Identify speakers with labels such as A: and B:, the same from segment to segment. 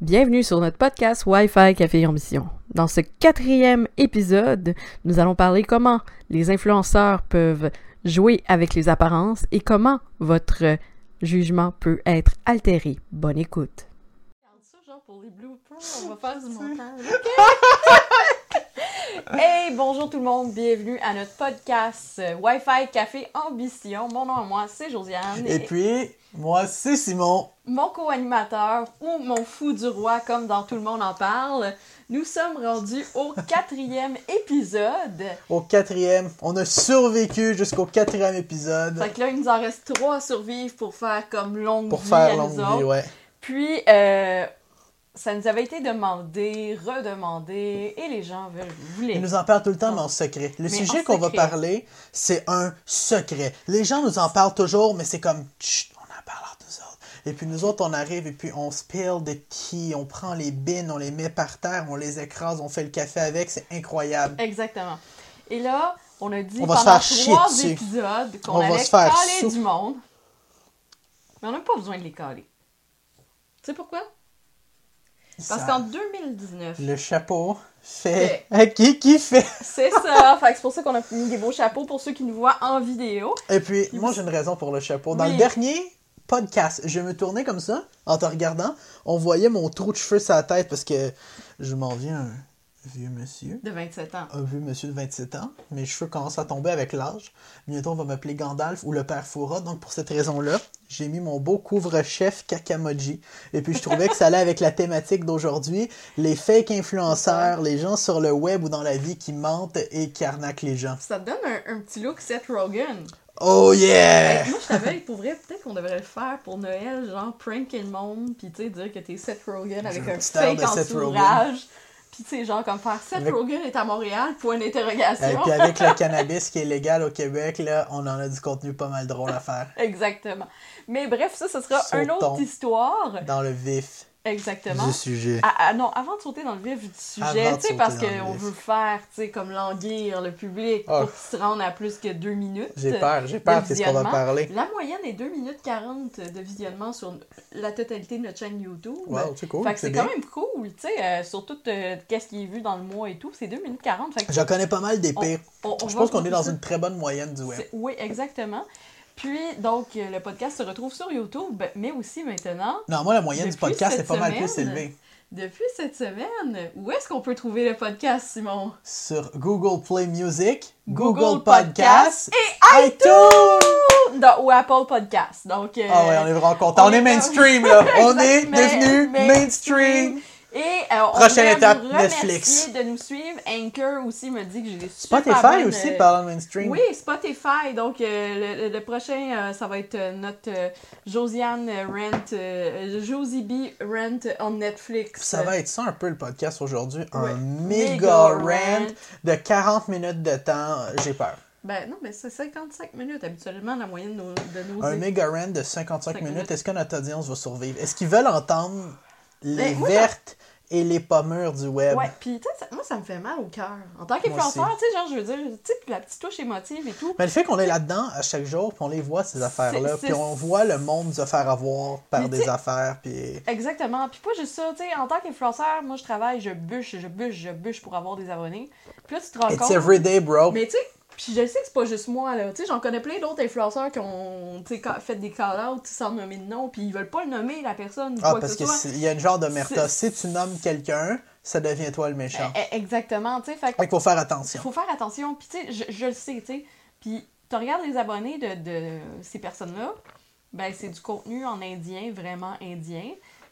A: Bienvenue sur notre podcast Wi-Fi Café Ambition. Dans ce quatrième épisode, nous allons parler comment les influenceurs peuvent jouer avec les apparences et comment votre jugement peut être altéré. Bonne écoute. Hey, bonjour tout le monde, bienvenue à notre podcast euh, Wi-Fi Café Ambition. Mon nom à moi, c'est Josiane.
B: Et puis, moi, c'est Simon.
A: Mon co-animateur ou mon fou du roi, comme dans Tout le monde en parle. Nous sommes rendus au quatrième épisode.
B: Au quatrième. On a survécu jusqu'au quatrième épisode.
A: Fait que là, il nous en reste trois à survivre pour faire comme longue
B: Pour
A: vie
B: faire
A: à
B: longue
A: nous
B: vie,
A: autres.
B: ouais.
A: Puis, euh, ça nous avait été demandé, redemandé, et les gens veulent, voulaient.
B: Ils nous en parlent tout le temps, mais en secret. Le
A: Mais
B: sujet qu'on va parler, c'est un secret. Les gens nous en parlent toujours, mais c'est comme, chut, on en parle entre nous autres. Et puis nous autres, on arrive et puis on spill des tea, on prend les bines, on les met par terre, on les écrase, on fait le café avec, c'est incroyable.
A: Exactement. Et là, on a dit
B: On
A: pendant trois épisodes qu'on allait
B: se faire
A: caler
B: sou-
A: du monde. Mais on n'a pas besoin de les caler. Tu sais pourquoi? Parce qu'en 2019,
B: Le chapeau fait... Qui, qui fait?
A: c'est ça. fait c'est pour ça qu'on a mis des beaux chapeaux pour ceux qui nous voient en vidéo.
B: Et puis, moi, j'ai une raison pour le chapeau. Dans
A: Oui.
B: le dernier podcast, je me tournais comme ça, en te regardant. On voyait mon trou de cheveux sur la tête parce que je m'en viens vieux monsieur.
A: De 27 ans.
B: Un vieux monsieur de 27 ans. Mes cheveux commencent à tomber avec l'âge. Bientôt, on va m'appeler Gandalf ou le père Foura. Donc, pour cette raison-là, j'ai mis mon beau couvre-chef Kakamoji. Et puis, je trouvais que ça allait avec la thématique d'aujourd'hui. Les fake influenceurs, les gens sur le web ou dans la vie qui mentent et qui arnaquent les gens.
A: Ça te donne un, un petit look Seth Rogen.
B: Oh yeah!
A: Moi, je savais, pour vrai, peut-être qu'on devrait le faire pour Noël, genre pranker le monde, puis tu sais, dire que t'es Seth Rogen avec un
B: air
A: fake
B: Rogen.
A: Puis tu sais, genre comme faire Seth
B: Avec-
A: Rogen est à Montréal, point
B: Et
A: d'interrogation.
B: puis avec le cannabis qui est légal au Québec, là, on en a du contenu pas mal drôle à faire.
A: Exactement. Mais bref, ça, ce sera une autre histoire.
B: Dans le vif
A: Exactement.
B: du sujet.
A: Ah, ah, non, avant de sauter dans le vif du sujet, tu sais, parce qu'on veut faire, tu sais, comme languir le public
B: Ah.
A: pour qu'il se rende à plus que deux minutes.
B: J'ai peur, j'ai peur
A: de
B: de ce qu'on va parler.
A: La moyenne est 2 minutes 40 de visionnement sur la totalité de notre chaîne YouTube.
B: Wow, c'est cool,
A: Fait que
B: c'est
A: quand même cool, tu sais, euh, sur tout euh, qu'est-ce qui est vu dans le mois et tout, c'est 2 minutes 40. Fait que
B: J'en connais pas mal des pires.
A: on- on
B: Je pense qu'on est dans une très bonne moyenne du web.
A: Oui, exactement. Puis, donc, euh, le podcast se retrouve sur YouTube, mais aussi maintenant,
B: Non, moi, la moyenne du podcast est pas mal plus élevée.
A: depuis cette semaine, où est-ce qu'on peut trouver le podcast, Simon?
B: Sur Google Play Music,
A: Google
B: Google,
A: Podcast
B: Podcasts et iTunes!
A: Ou Apple Podcast. Donc, euh,
B: Ah ouais, on est vraiment content. On,
A: on
B: est mainstream, là. On est
A: mais-
B: devenu
A: mais-
B: mainstream.
A: Et euh, on
B: Prochaine étape,
A: vous
B: Netflix.
A: de nous suivre. Anchor aussi me dit que j'ai des super
B: Spotify
A: bonnes,
B: aussi,
A: euh,
B: de mainstream.
A: Oui, Spotify. Donc, euh, le, le prochain, euh, ça va être euh, notre Josiane Rent, Josie B Rent on Netflix.
B: Ça va être ça un peu le podcast aujourd'hui.
A: Ouais.
B: Un
A: Méga
B: méga
A: rant.
B: rant de 40 minutes de temps. J'ai peur.
A: Ben non, mais c'est 55 minutes habituellement la moyenne de nos, de nos
B: Un méga rant de 55
A: Cinq
B: minutes.
A: minutes.
B: Est-ce que notre audience va survivre? Est-ce qu'ils veulent entendre les
A: Ben, moi,
B: vertes et les pas mûres du web?
A: Ouais, puis tu sais, ça- moi ça me fait mal au cœur. En tant qu'influenceur, tu sais, genre, je veux dire, tu sais, la petite touche émotive et tout.
B: Mais le fait qu'on est là-dedans à chaque jour, puis on les voit, ces affaires-là, puis on voit le monde se faire avoir par
A: Mais
B: des affaires, puis...
A: Exactement. Puis pas juste ça, tu sais, en tant qu'influenceur, moi je travaille, je bûche, je bûche, je bûche pour avoir des abonnés. Puis là, tu te rends
B: It's
A: compte.
B: everyday, bro.
A: Mais tu sais, puis je sais que c'est pas juste moi, là. Tu sais, j'en connais plein d'autres influenceurs qui ont tu sais, ca- fait des call-outs sans nommer de nom, puis ils veulent pas le nommer, la personne, ou
B: Ah,
A: quoi que
B: parce
A: ce
B: que
A: soit.
B: il y a une genre de.
A: C'est-
B: Si tu nommes quelqu'un, ça devient toi le méchant.
A: Eh, eh, Exactement, tu sais. Fait
B: Fait qu'il faut faire attention.
A: faut faire attention. Puis, tu sais, je, je le sais, tu sais. Puis, tu regardes les abonnés de, de ces personnes-là, ben, c'est du contenu en indien, vraiment indien.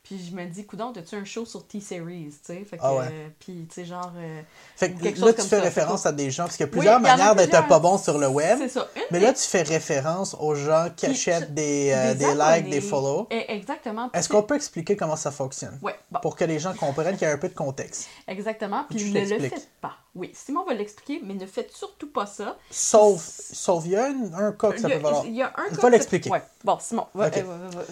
A: Puis, je me dis, coudon, t'as-tu un show sur T-Series, tu sais? Fait que,
B: Ah ouais.
A: euh, puis, tu sais, genre. euh,
B: Fait que
A: quelque
B: là,
A: chose
B: tu
A: comme
B: fais
A: ça.
B: référence à des gens, parce qu'il y a
A: Oui,
B: plusieurs manières d'être pas bon sur le web.
A: C'est ça. Une
B: Mais
A: des-
B: là, tu fais référence aux gens qui
A: Qui-
B: achètent des, euh,
A: des
B: des likes, des follow.
A: Eh, Exactement.
B: Est-ce qu'on peut expliquer comment ça fonctionne?
A: Bon,
B: Pour que les gens comprennent qu'il y a un peu de contexte.
A: exactement. Puis,
B: Tu
A: ne le faites pas. Oui, Simon va l'expliquer, mais ne faites surtout pas ça.
B: Sauf, sauf il y a un, un cas que ça
A: il, y
B: peut valoir.
A: a, il y a un
B: Je
A: cas
B: vais
A: que-
B: l'expliquer.
A: Ouais. Bon, Simon, va, euh, va- va- va-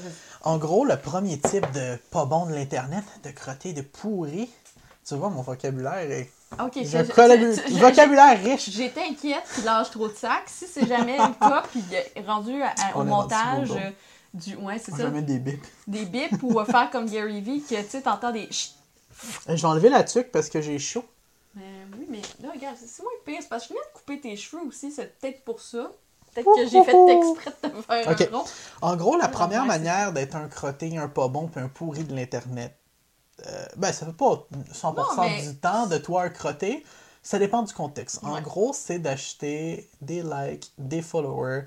B: En gros, le premier type de pas bon de l'Internet, de crotté, de pourri, tu vois, mon vocabulaire est...
A: Ok, je- je-
B: vocabulaire riche.
A: J'étais inquiète qu'il lâche trop de sacs. Si c'est jamais le cas, puis il est rendu à- à- au
B: rendu
A: montage euh, Du, ouais, c'est ça.
B: mettre des bips.
A: Des bips ou faire comme Gary Vee, que tu sais, t'entends des.
B: Je vais enlever la tuque parce que j'ai chaud.
A: Mais oui, mais là, regarde, c'est moins pire. C'est parce que je venais de couper tes cheveux aussi, c'est peut-être pour ça. Peut-être que j'ai fait exprès de te faire un rond.
B: En gros, la première
A: ouais,
B: manière d'être un crotté, un pas bon, puis un pourri de l'Internet, euh, ben, ça fait pas 100%
A: Non, mais-
B: du temps de toi un crotté. Ça dépend du contexte. En
A: Ouais.
B: gros, c'est d'acheter des likes, des followers,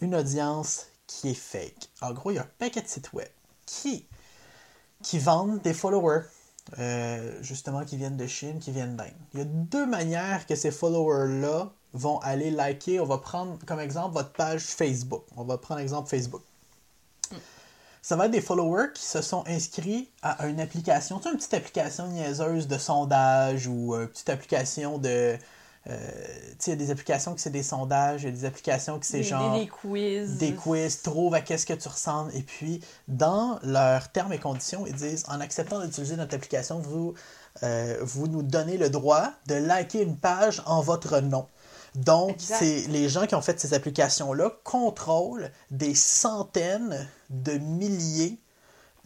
B: une audience qui est fake. En gros, il y a un paquet de sites web qui, qui vendent des followers, euh, justement, qui viennent de Chine, qui viennent d'Inde. Il y a deux manières que ces followers-là vont aller liker. On va prendre comme exemple votre page Facebook. On va prendre exemple Facebook. Ça va être des followers qui se sont inscrits à une application, tu sais, une petite application niaiseuse de sondage ou une petite application de. Euh, il y a des applications qui c'est des sondages, il y a des applications qui c'est
A: Des,
B: genre
A: des, des quiz.
B: des quiz, trouve à qu'est-ce que tu ressembles. Et puis, dans leurs termes et conditions, ils disent en acceptant d'utiliser notre application, vous, euh, vous nous donnez le droit de liker une page en votre nom. Donc, c'est les gens qui ont fait ces applications-là contrôlent des centaines de milliers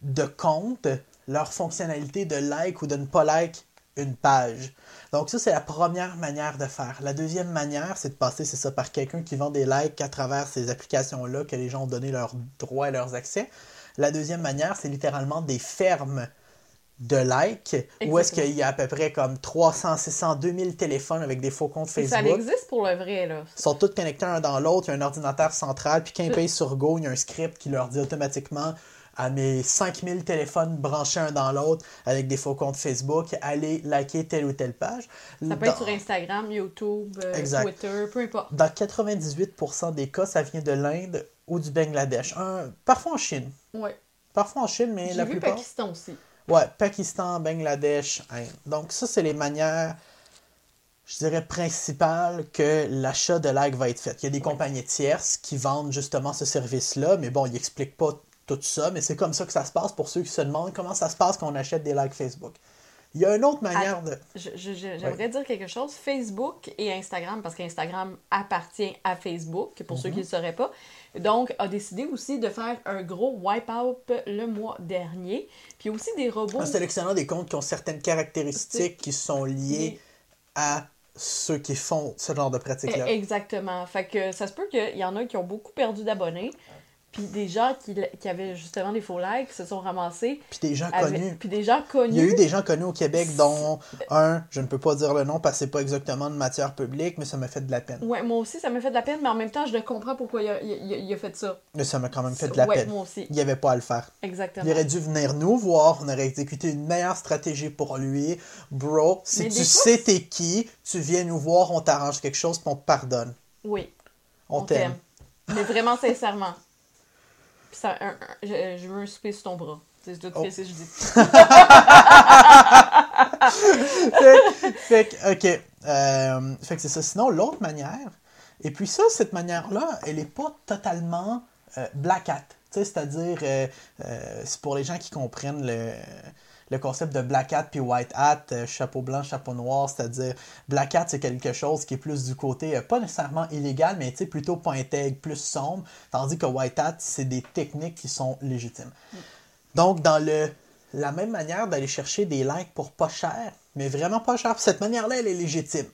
B: de comptes, leur fonctionnalité de like ou de ne pas like une page. Donc ça, c'est la première manière de faire. La deuxième manière, c'est de passer, c'est ça, par quelqu'un qui vend des likes à travers ces applications-là que les gens ont donné leurs droits et leurs accès. La deuxième manière, c'est littéralement des fermes de likes, où est-ce qu'il y a à peu près comme 300, 600, 2000 téléphones avec des faux comptes
A: Et Ça
B: Facebook.
A: existe pour le vrai, là.
B: Ils sont tous connectés un dans l'autre, il y a un ordinateur central, puis quand ils payent sur Go, il y a un script qui leur dit automatiquement à mes 5000 téléphones branchés un dans l'autre avec des faux comptes Facebook, allez liker telle ou telle page.
A: Ça peut
B: Dans-
A: être sur Instagram, YouTube, euh. Twitter, peu importe.
B: Dans 98% des cas, ça vient de l'Inde ou du Bangladesh. Un- parfois en Chine.
A: Ouais.
B: Parfois en Chine, mais la
A: vu
B: plupart.
A: Pakistan aussi.
B: Ouais, Pakistan, Bangladesh, Inde. Donc ça, c'est les manières, je dirais, principales que l'achat de likes va être fait. Il y a des compagnies tierces qui vendent justement ce service-là, mais bon, ils n'expliquent pas tout ça, mais c'est comme ça que ça se passe pour ceux qui se demandent comment ça se passe quand on achète des likes Facebook. Il y a une autre manière de...
A: J'aimerais dire quelque chose. Facebook et Instagram, parce qu'Instagram appartient à Facebook, pour
B: Mhm.
A: ceux qui ne le sauraient pas, donc a décidé aussi de faire un gros wipe-out le mois dernier. Puis aussi des robots.
B: En sélectionnant des comptes qui ont certaines caractéristiques qui sont liées à ceux qui font ce genre de pratique-là.
A: Eh, Exactement. Fait que ça se peut qu'il y en a qui ont beaucoup perdu d'abonnés. Puis des gens qui, qui avaient justement des faux likes se sont ramassés.
B: Puis des gens
A: avec-
B: connus.
A: Puis des gens connus.
B: Il y a eu des gens connus au Québec, dont un, je ne peux pas dire le nom parce que c'est pas exactement de matière publique, mais ça m'a fait de la peine.
A: Ouais, moi aussi, ça m'a fait de la peine, mais en même temps, je le comprends pourquoi il a, il a- il a fait ça.
B: Mais ça m'a quand même fait de la
A: ouais,
B: peine.
A: moi aussi.
B: Il n'y avait pas à le faire.
A: Exactement.
B: Il aurait dû venir nous voir, on aurait exécuté une meilleure stratégie pour lui. Bro, si
A: Mais
B: tu sais t'es qui, tu viens nous voir, on t'arrange quelque chose, puis on te pardonne.
A: Oui.
B: On, t'aime.
A: Mais vraiment sincèrement. Puis ça, un- un- je, je veux un souper sur ton bras. C'est tout
B: Oh.
A: ce que je dis.
B: fait, fait que, ok. Euh, fait que c'est ça. Sinon, l'autre manière, et puis ça, cette manière-là, elle n'est pas totalement euh, black hat. Tu sais, C'est-à-dire, euh, euh, c'est pour les gens qui comprennent le, le concept de black hat puis white hat, euh, chapeau blanc, chapeau noir, c'est-à-dire black hat, c'est quelque chose qui est plus du côté, euh, pas nécessairement illégal, mais plutôt pas intègre, plus sombre, tandis que white hat, c'est des techniques qui sont légitimes. Donc, dans le, la même manière d'aller chercher des likes pour pas cher, mais vraiment pas cher, cette manière-là, elle est légitime.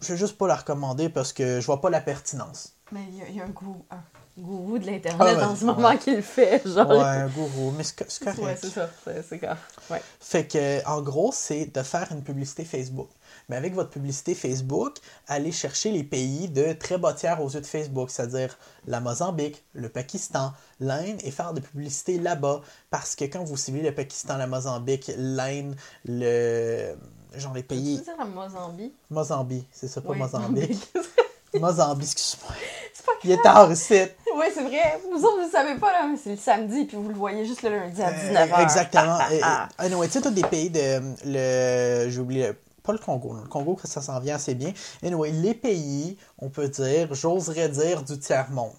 B: Je vais juste pas la recommander parce que je vois pas la pertinence.
A: Mais il y, a- un, goût, un gourou de l'Internet
B: Ah
A: en ce moment
B: ouais.
A: qui le fait. Genre.
B: Ouais, un gourou, mais c'est co- c'est correct.
A: Ouais, c'est ça. C'est. Ouais.
B: Fait que, en gros, c'est de faire une publicité Facebook. Mais avec votre publicité Facebook, allez chercher les pays de très bas tiers aux yeux de Facebook, c'est-à-dire la Mozambique, le Pakistan, l'Inde, et faire de publicité là-bas. Parce que quand vous ciblez le Pakistan, la Mozambique, l'Inde, le. genre les
A: Tu
B: pays.
A: veux dire la Mozambique?
B: Mozambique, c'est ça, pas Mozambique. Mozambique, excuse-moi.
A: c'est pas
B: Il est tard ici.
A: Ouais, c'est vrai. Vous autres, vous le savez pas, là, mais c'est le samedi, puis vous le voyez juste le lundi à
B: Euh,
A: 19h.
B: Exactement.
A: Ah,
B: Et-
A: ah,
B: et- Anyway, tu sais, tous des pays de. Le, j'ai oublié. Pas le Congo. Le Congo, ça s'en vient assez bien. Anyway, les pays, on peut dire, j'oserais dire, du tiers-monde.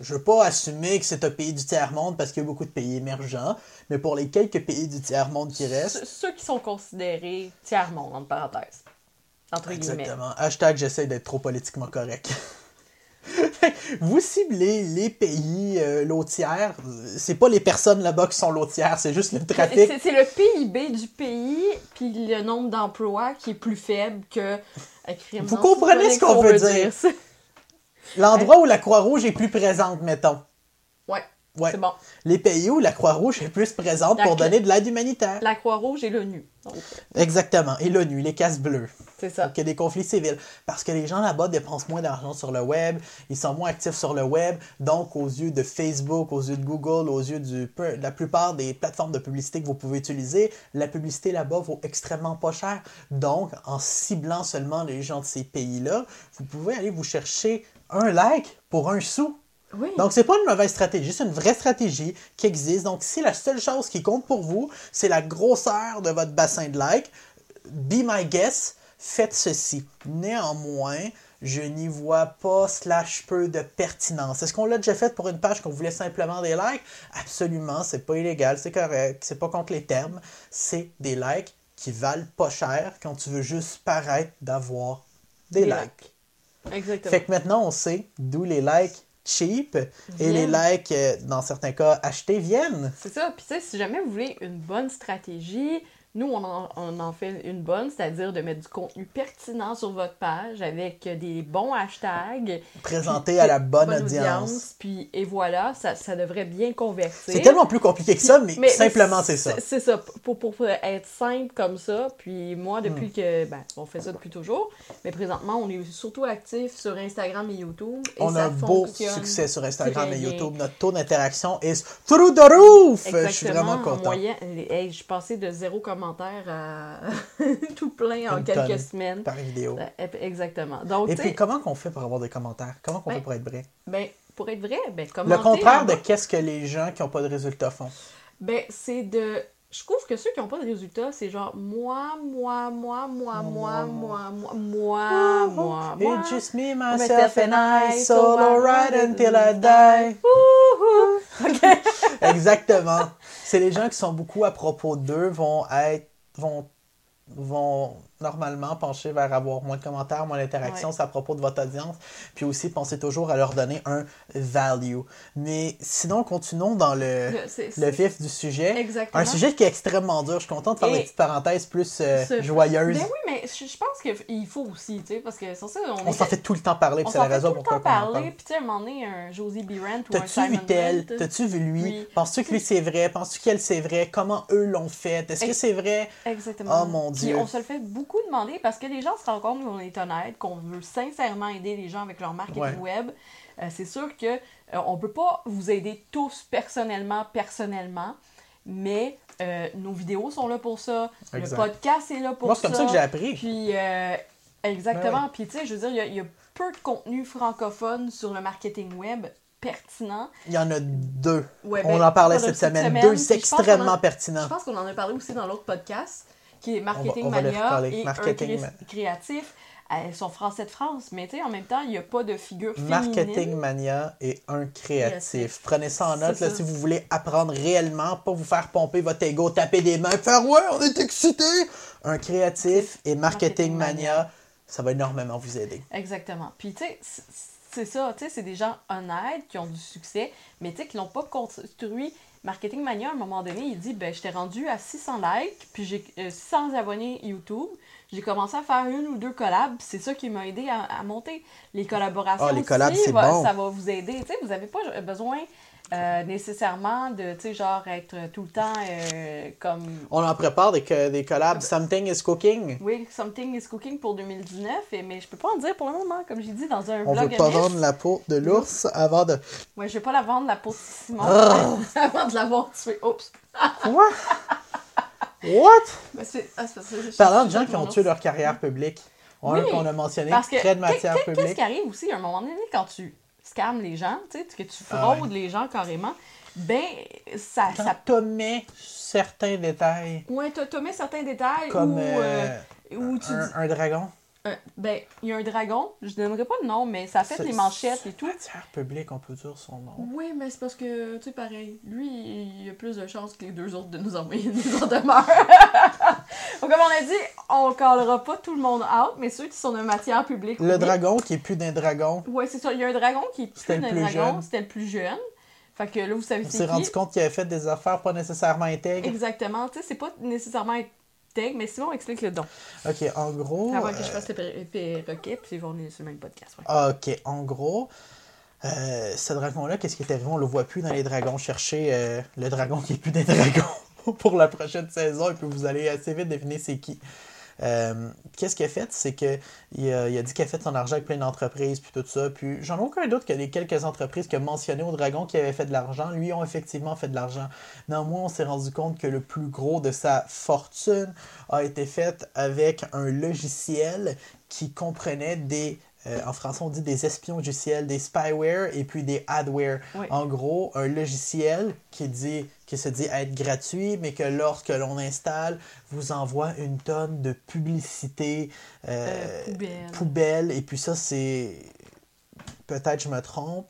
B: Je veux pas assumer que c'est un pays du tiers-monde parce qu'il y a beaucoup de pays émergents, mais pour les quelques pays du tiers-monde qui restent,
A: Ceux- Ceux qui sont considérés tiers-monde, entre parenthèses. Entre guillemets.
B: exactement. Hashtag j'essaie d'être trop politiquement correct. Vous ciblez les pays euh, lotières. C'est pas les personnes là-bas qui sont lotières, c'est juste le trafic.
A: C'est le PIB du pays, puis le nombre d'emplois qui est plus faible que. Crime,
B: Vous comprenez ce qu'on veut
A: ça.
B: dire. L'endroit où la Croix-Rouge est plus présente, mettons.
A: Ouais,
B: Ouais.
A: c'est bon.
B: Les pays où la Croix-Rouge est plus présente
A: La
B: pour donner de l'aide humanitaire.
A: La Croix-Rouge et l'ONU. Donc,
B: Exactement. Et l'ONU, les casse bleus.
A: c'est ça.
B: qu'il y a des conflits civils. Parce que les gens là-bas dépensent moins d'argent sur le web, ils sont moins actifs sur le web, donc aux yeux de Facebook, aux yeux de Google, aux yeux du, de la plupart des plateformes de publicité que vous pouvez utiliser, la publicité là-bas vaut extrêmement pas cher. Donc, en ciblant seulement les gens de ces pays-là, vous pouvez aller vous chercher un like pour un sou.
A: Oui.
B: Donc, c'est pas une mauvaise stratégie, c'est une vraie stratégie qui existe. Donc, si la seule chose qui compte pour vous, c'est la grosseur de votre bassin de likes, be my guest, faites ceci. Néanmoins, je n'y vois pas slash peu de pertinence. Est-ce qu'on l'a déjà fait pour une page qu'on voulait simplement des likes? Absolument, c'est pas illégal, c'est correct, c'est pas contre les termes. C'est des likes qui valent pas cher quand tu veux juste paraître d'avoir des,
A: Des
B: likes.
A: Exactement.
B: Fait que maintenant, on sait d'où les likes cheap et les likes, euh, dans certains cas, achetés viennent.
A: C'est ça. Puis, tu sais, si jamais vous voulez une bonne stratégie, nous, on en, fait une bonne, c'est-à-dire de mettre du contenu pertinent sur votre page avec des bons hashtags.
B: Présenté à la bonne, audience.
A: Puis, et voilà, ça, ça devrait bien convertir.
B: C'est tellement plus compliqué que ça, mais, simplement, c'est ça.
A: C'est ça. Pour, pour, être simple comme ça, puis moi,
B: hmm.
A: depuis que. Ben, on fait ça depuis toujours, mais présentement, on est surtout actif sur Instagram et YouTube.
B: On a un beau succès sur Instagram et YouTube. Notre taux d'interaction est through the roof! Exactement, je suis vraiment content.
A: En moyenne, hey, je suis passée de 0, commentaires tout plein en quelques semaines.
B: Par vidéo.
A: Euh, exactement. Donc,
B: Et puis, comment qu'on fait pour avoir des commentaires? Comment qu'on
A: ben,
B: fait pour être vrai?
A: Ben, pour être vrai, ben,
B: commenter...
A: Le
B: contraire de qu'est-ce que les gens qui n'ont pas de résultats font.
A: Ben, c'est de je trouve que ceux qui n'ont pas de résultats, c'est genre moi, moi, moi, moi, moi, moi, moi, moi, moi, moi.
B: It's just me,
A: myself
B: and I, solo ride until I die.
A: OK.
B: Exactement. C'est les gens qui sont beaucoup à propos d'eux vont être vont vont normalement pencher vers avoir moins de commentaires, moins d'interactions,
A: Ouais.
B: c'est à propos de votre audience. Puis aussi, pensez toujours à leur donner un value. Mais sinon, continuons dans le,
A: Le-
B: le vif du sujet.
A: Exactement.
B: Un sujet qui est extrêmement dur. Je suis contente de faire
A: Et-
B: des petites parenthèses plus euh,
A: Ce-
B: joyeuses.
A: Ben oui, mais je, je pense qu'il faut aussi, tu sais, parce que sur ça, on,
B: On
A: est-
B: s'en fait tout le temps parler, puis c'est la raison
A: tout le
B: pourquoi
A: temps
B: on en parle.
A: parler, puis tu sais, un moment donné, un Josie B. Rent ou un
B: T'as-tu vu
A: Simon
B: tel? T'as-tu vu lui?
A: Oui.
B: Penses-tu que lui c'est vrai? Penses-tu qu'elle c'est vrai? Comment eux l'ont fait? Est-ce que c'est vrai?
A: Exactement.
B: Oh, mon
A: Puis
B: Dieu.
A: on se le fait beaucoup demander parce que les gens se rendent compte qu'on est honnête, qu'on veut sincèrement aider les gens avec leur marketing
B: Ouais.
A: web. Euh, c'est sûr que euh, on peut pas vous aider tous personnellement, personnellement, mais euh, nos vidéos sont là pour ça.
B: Exact.
A: Le podcast est là pour
B: Moi,
A: ça.
B: c'est comme ça que j'ai appris.
A: Puis, euh, exactement.
B: Ben
A: Puis, tu sais, je veux dire, il y a- il y, a peu de contenu francophone sur le marketing web pertinent.
B: Il y en a deux.
A: Ouais,
B: on
A: ben,
B: en parlait cette
A: cette
B: semaine.
A: semaine,
B: Deux
A: pense
B: extrêmement pertinents.
A: Je pense qu'on en a parlé aussi dans l'autre podcast, qui est Marketing
B: on va
A: Mania et
B: Marketing
A: un créatif. Elles sont français de France, mais tu sais, en même temps, il n'y a pas de figure
B: Marketing
A: féminine.
B: Mania et un créatif.
A: Créatif.
B: Prenez ça en note là,
A: ça.
B: si vous voulez apprendre réellement, pas vous faire pomper votre ego, taper des mains, faire ouais, on est excité. Un créatif et Marketing
A: Marketing
B: Mania,
A: Mania.
B: ça va énormément vous aider.
A: Exactement. Puis, tu sais, c'est ça, tu sais, c'est des gens honnêtes qui ont du succès, mais tu sais, qui n'ont pas construit. Marketing Mania, à un moment donné, il dit ben, j'étais rendu à 600 likes, puis j'ai euh, 600 abonnés YouTube. J'ai commencé à faire une ou deux collabs, c'est ça qui m'a aidé à, à monter. Les collaborations,
B: Ah, les collabs,
A: aussi,
B: c'est
A: va-
B: bon.
A: ça va vous aider. Vous n'avez pas besoin euh, nécessairement de, tu sais, genre, être tout le temps euh, comme
B: On en prépare des, des collabs. Something is cooking.
A: oui, Something is Cooking pour 2019, et- mais je peux pas en dire pour le moment, comme j'ai dit dans un
B: On veut
A: vlog
B: pas
A: annexe.
B: vendre la peau de l'ours avant de.
A: Ouais, je vais pas la vendre, la peau de Simon,
B: Ah!
A: avant de l'avoir tuée. Oups!
B: Quoi? What?
A: C'est- ah,
B: Parlant de gens qui ont tué leur carrière publique.
A: Oui,
B: qu'on a mentionné,
A: Parce que
B: de matière
A: qu'est- qu'est-ce
B: publique.
A: qui arrive aussi à un moment donné quand tu scams les gens, tu sais, que tu
B: Ah
A: fraudes les gens carrément, ben, ça.
B: Quand
A: ça...
B: t'omets certains détails,
A: Ouais, mis certains détails
B: comme
A: où,
B: euh,
A: euh, tu
B: un,
A: dis.
B: un dragon.
A: Euh, ben, il y a un dragon, je donnerai pas le nom, mais ça fait les manchettes et tout.
B: Matière publique, on peut dire son nom.
A: Oui, mais c'est parce que, tu sais, pareil, lui, il a plus de chances que les deux autres de nous envoyer une mise en demeure. Donc, comme on a dit, on callera pas tout le monde out, mais ceux qui sont de matière publique.
B: Le
A: oui.
B: dragon qui est plus d'un dragon.
A: Ouais, c'est ça. Il y a un dragon qui est
B: C'était
A: plus
B: le
A: d'un
B: plus
A: dragon.
B: jeune.
A: C'était le plus jeune. Fait que là, vous savez
B: On
A: c'est
B: s'est
A: qui.
B: rendu compte qu'il avait fait des affaires pas nécessairement intègres.
A: Exactement. Tu sais, c'est pas nécessairement tag, mais sinon, explique le don.
B: Ok, en gros.
A: Avant que
B: euh,
A: je fasse le per- perroquet, puis on est sur le même podcast. ouais.
B: Ok, en gros, euh, ce dragon-là, qu'est-ce qui est arrivé? On le voit plus dans les dragons. Cherchez euh, le dragon qui est plus des dragons pour la prochaine saison et puis vous allez assez vite deviner c'est qui. Euh, qu'est-ce qu'il a fait? C'est que il a, il a dit qu'il a fait son argent avec plein d'entreprises puis tout ça. Puis j'en ai aucun doute que les quelques entreprises qu'il a mentionnées au dragon qui avaient fait de l'argent, lui ont effectivement fait de l'argent. Néanmoins, on s'est rendu compte que le plus gros de sa fortune a été fait avec un logiciel qui comprenait des euh, en français, on dit des espions logiciels, des spyware et puis des adware.
A: Oui.
B: En gros, un logiciel qui, dit, qui se dit être gratuit, mais que lorsque l'on installe, vous envoie une tonne de publicité euh,
A: Euh, poubelle.
B: poubelle. Et puis ça, c'est... Peut-être je me trompe.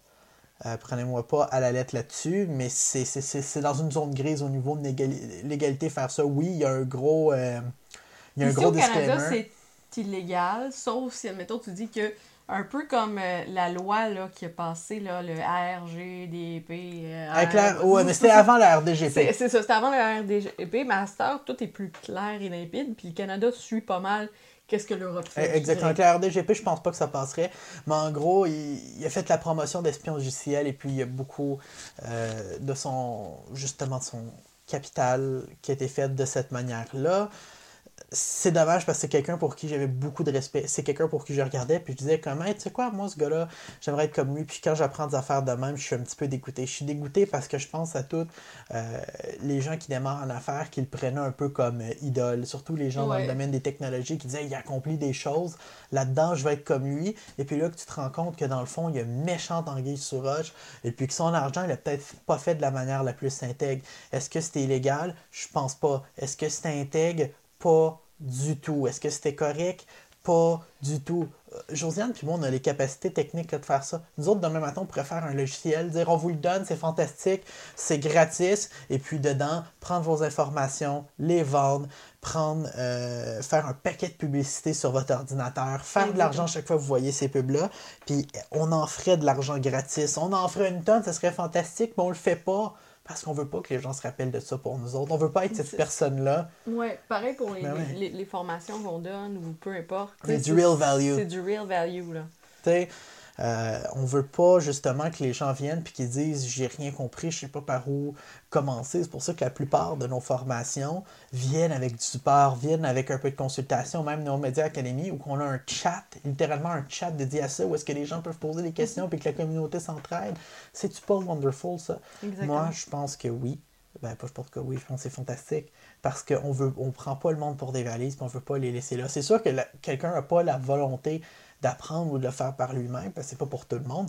B: euh, Prenez-moi pas à la lettre là-dessus, mais c'est c'est- c'est- c'est dans une zone grise au niveau de l'égali- l'égalité faire ça. Oui, il y a un gros, euh, il y a un
A: Ici,
B: gros
A: au Canada, c'est illégal, sauf si, admettons, tu dis que, un peu comme euh, la loi là, qui a passé, là, le RGDP. euh,
B: Avec la- Ouais, mais c'était avant la RDGP.
A: C'est ça, c'était avant le RDGP, mais à cette heure, tout est plus clair et limpide, puis le Canada suit pas mal qu'est-ce que l'Europe fait.
B: Eh, Exactement. Avec la RDGP, je pense pas que ça passerait. Mais en gros, il, il a fait la promotion d'espion logiciel et puis il y a beaucoup euh, de son, justement, de son capital qui a été fait de cette manière-là. C'est dommage parce que c'est quelqu'un pour qui j'avais beaucoup de respect. C'est quelqu'un pour qui je regardais puis je disais comment, Hey, tu sais quoi, moi ce gars-là, j'aimerais être comme lui. Puis quand j'apprends des affaires de même, je suis un petit peu dégoûté. Je suis dégoûté parce que je pense à tous euh, les gens qui démarrent en affaires qui le prenaient un peu comme euh, idole. Surtout les gens dans le domaine des technologies qui disaient il accomplit des choses. Là-dedans, je vais être comme lui. Et puis là, que tu te rends compte que dans le fond, il y a une méchante anguille sur roche. Et puis que son argent, il a peut-être pas fait de la manière la plus intègre. Est-ce que c'était illégal? Je pense pas. Est-ce que c'était intègre? Pas du tout. Est-ce que c'était correct? Pas du tout. Euh, Josiane puis moi, on a les capacités techniques là, de faire ça. Nous autres, demain matin, on pourrait faire un logiciel, dire on vous le donne, c'est fantastique, c'est gratis, et puis dedans, prendre vos informations, les vendre, prendre, euh, faire un paquet de publicité sur votre ordinateur, faire de l'argent chaque fois que vous voyez ces pubs-là, puis on en ferait de l'argent gratis. On en ferait une tonne, ça serait fantastique, mais on le fait pas. Parce qu'on veut pas que les gens se rappellent de ça pour nous autres. On veut pas être cette personne-là.
A: Ouais, pareil pour les,
B: Ben ouais.
A: les, les formations qu'on donne ou peu importe.
B: C'est du real value.
A: C'est du real value, là.
B: Tu sais, euh, on veut pas justement que les gens viennent puis qu'ils disent j'ai rien compris, je sais pas par où commencer. C'est pour ça que la plupart de nos formations viennent avec du support, viennent avec un peu de consultation, même nos médias académie où qu'on a un chat, littéralement un chat dédié à ça, où est-ce que les gens peuvent poser des questions puis que la communauté s'entraide. C'est-tu pas wonderful ça?
A: Exactement.
B: Moi, je pense que oui. Ben, pas je pense que oui, je pense que c'est fantastique. Parce qu'on veut, on prend pas le monde pour des valises, puis on veut pas les laisser là. C'est sûr que la- quelqu'un n'a pas la volonté d'apprendre ou de le faire par lui-même, parce que c'est pas pour tout le monde.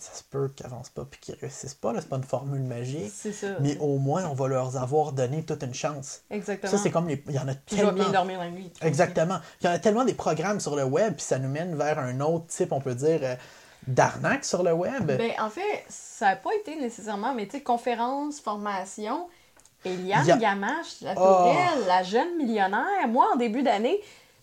B: Ça se peut qu'ils avancent pas puis qu'ils réussissent pas, là, c'est pas une formule magique.
A: C'est ça.
B: Mais au moins, on va leur avoir donné toute une chance.
A: Exactement.
B: Ça, c'est comme les. Il y en a
A: bien
B: tellement.
A: dormir la nuit.
B: Exactement. Il y en a tellement des programmes sur le web, puis ça nous mène vers un autre type, on peut dire, euh, d'arnaque sur le web.
A: Ben, en fait, ça n'a pas été nécessairement, mais tu sais, conférence, formation, Eliane
B: Ya-
A: Gamache, la
B: Oh.
A: tourelle, la jeune millionnaire, moi, en début d'année,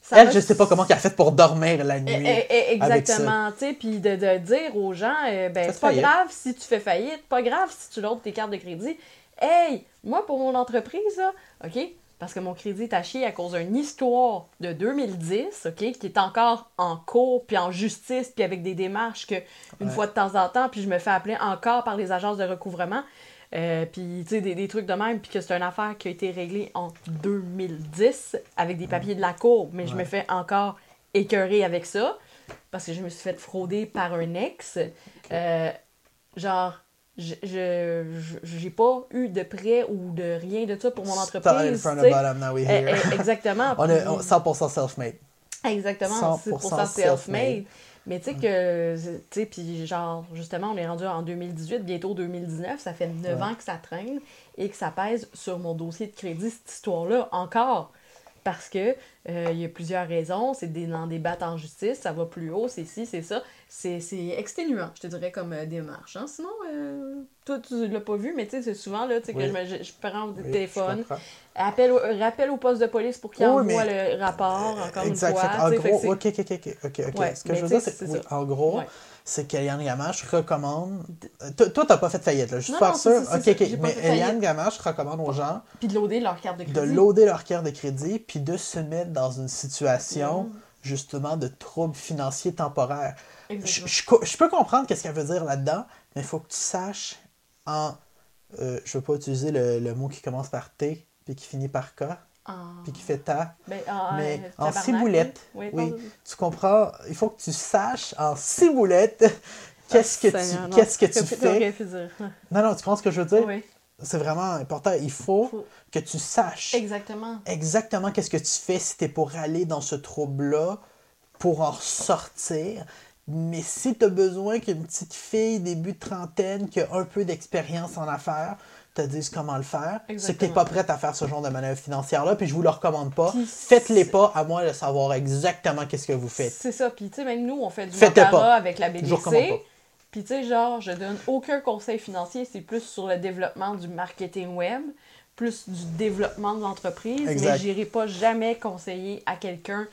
A: ça
B: Elle, je sais pas comment elle a fait pour dormir la
A: Eh,
B: nuit.
A: eh, eh. Exactement, tu sais, puis de, de dire aux gens, euh, ben, c'est pas
B: faillite.
A: grave si tu fais faillite, pas grave si tu l'autres tes cartes de crédit. Hey, moi, pour mon entreprise, là, OK, parce que mon crédit est à chier à cause d'une histoire de 2010, OK, qui est encore en cours, puis en justice, puis avec des démarches que, une
B: Ouais.
A: fois de temps en temps, puis je me fais appeler encore par les agences de recouvrement, euh, puis, tu sais, des, des trucs de même, puis que c'est une affaire qui a été réglée en 2010 avec des papiers de la cour, mais je me fais encore écœurer avec ça parce que je me suis fait frauder par un ex. Euh, genre, je- j'ai pas eu de prêt ou de rien de ça pour mon entreprise.
B: from
A: tu
B: the
A: sais.
B: bottom, now we
A: Eh,
B: here.
A: eh, exactement.
B: On est
A: Puis-
B: on- 100% self-made.
A: Exactement,
B: 100%
A: c'est pour ça
B: self-made.
A: Mais tu sais que, tu sais, puis genre, justement, on est rendu en 2018, bientôt 2019, ça fait 9
B: Ouais.
A: ans que ça traîne et que ça pèse sur mon dossier de crédit, cette histoire-là, encore. Parce que Euh, il y a plusieurs raisons. C'est des battes en justice, ça va plus haut, c'est ci, c'est ça. C'est exténuant, je te dirais, comme euh, démarche. Hein. Sinon, euh, toi, tu l'as pas vu, mais tu sais, c'est souvent là, tu sais, que je, me- je, je prends le
B: Oui,
A: téléphone, appel, au- rappel au poste de police pour qu'il
B: Oui,
A: envoie
B: mais-
A: le rapport, encore
B: exact.
A: une
B: Fait
A: fois.
B: en
A: fait
B: gros,
A: c'est-
B: ok, ok, ok.
A: Ouais,
B: Ce que je veux dire, c'est en gros,
A: Ouais.
B: C'est qu'Eliane Gamache recommande. Euh, Toi, t'as pas fait de faillite, là. Juste
A: Non,
B: faire sûr. Ok, ok. Mais. Eliane Gamache recommande aux gens
A: Puis de loader leur carte de
B: de
A: crédit.
B: loader leur carte de crédit puis de se mettre dans une situation,
A: Mm.
B: justement, de troubles financiers temporaires. Je,
A: Exactement.
B: je co- je peux comprendre qu'est-ce qu'elle veut dire là-dedans, mais il faut que tu saches en. euh, je veux pas utiliser le, le mot qui commence par T puis qui finit par K
A: En-
B: puis qui fait ta.
A: ben, en,
B: mais en ciboulette,
A: Oui.
B: Tu comprends? Il faut que tu saches en ciboulette qu'est-ce que
A: Ah, Seigneur,
B: tu, qu'est-ce que tu fais.
A: dire.
B: Non, non, tu comprends ce que je veux dire?
A: Oui,
B: C'est vraiment important. Il faut
A: Faut-
B: que tu saches
A: exactement.
B: exactement qu'est-ce que tu fais si tu es pour aller dans ce trouble-là, pour en sortir. Mais si tu as besoin qu'une petite fille, début de trentaine, qui a un peu d'expérience en affaires, te dise comment le faire, c'est que tu
A: Exactement.
B: pas prête à faire ce genre de manœuvre financière-là, puis je vous le recommande pas. Faites-les pas, à moins de savoir exactement qu'est-ce que vous faites.
A: C'est ça. Puis, tu sais, même nous, on fait du
B: pas.
A: avec la BDC. Puis, tu sais, genre, je donne aucun conseil financier. C'est plus sur le développement du marketing web, plus du développement de l'entreprise. Mais j'irai pas jamais conseiller à quelqu'un.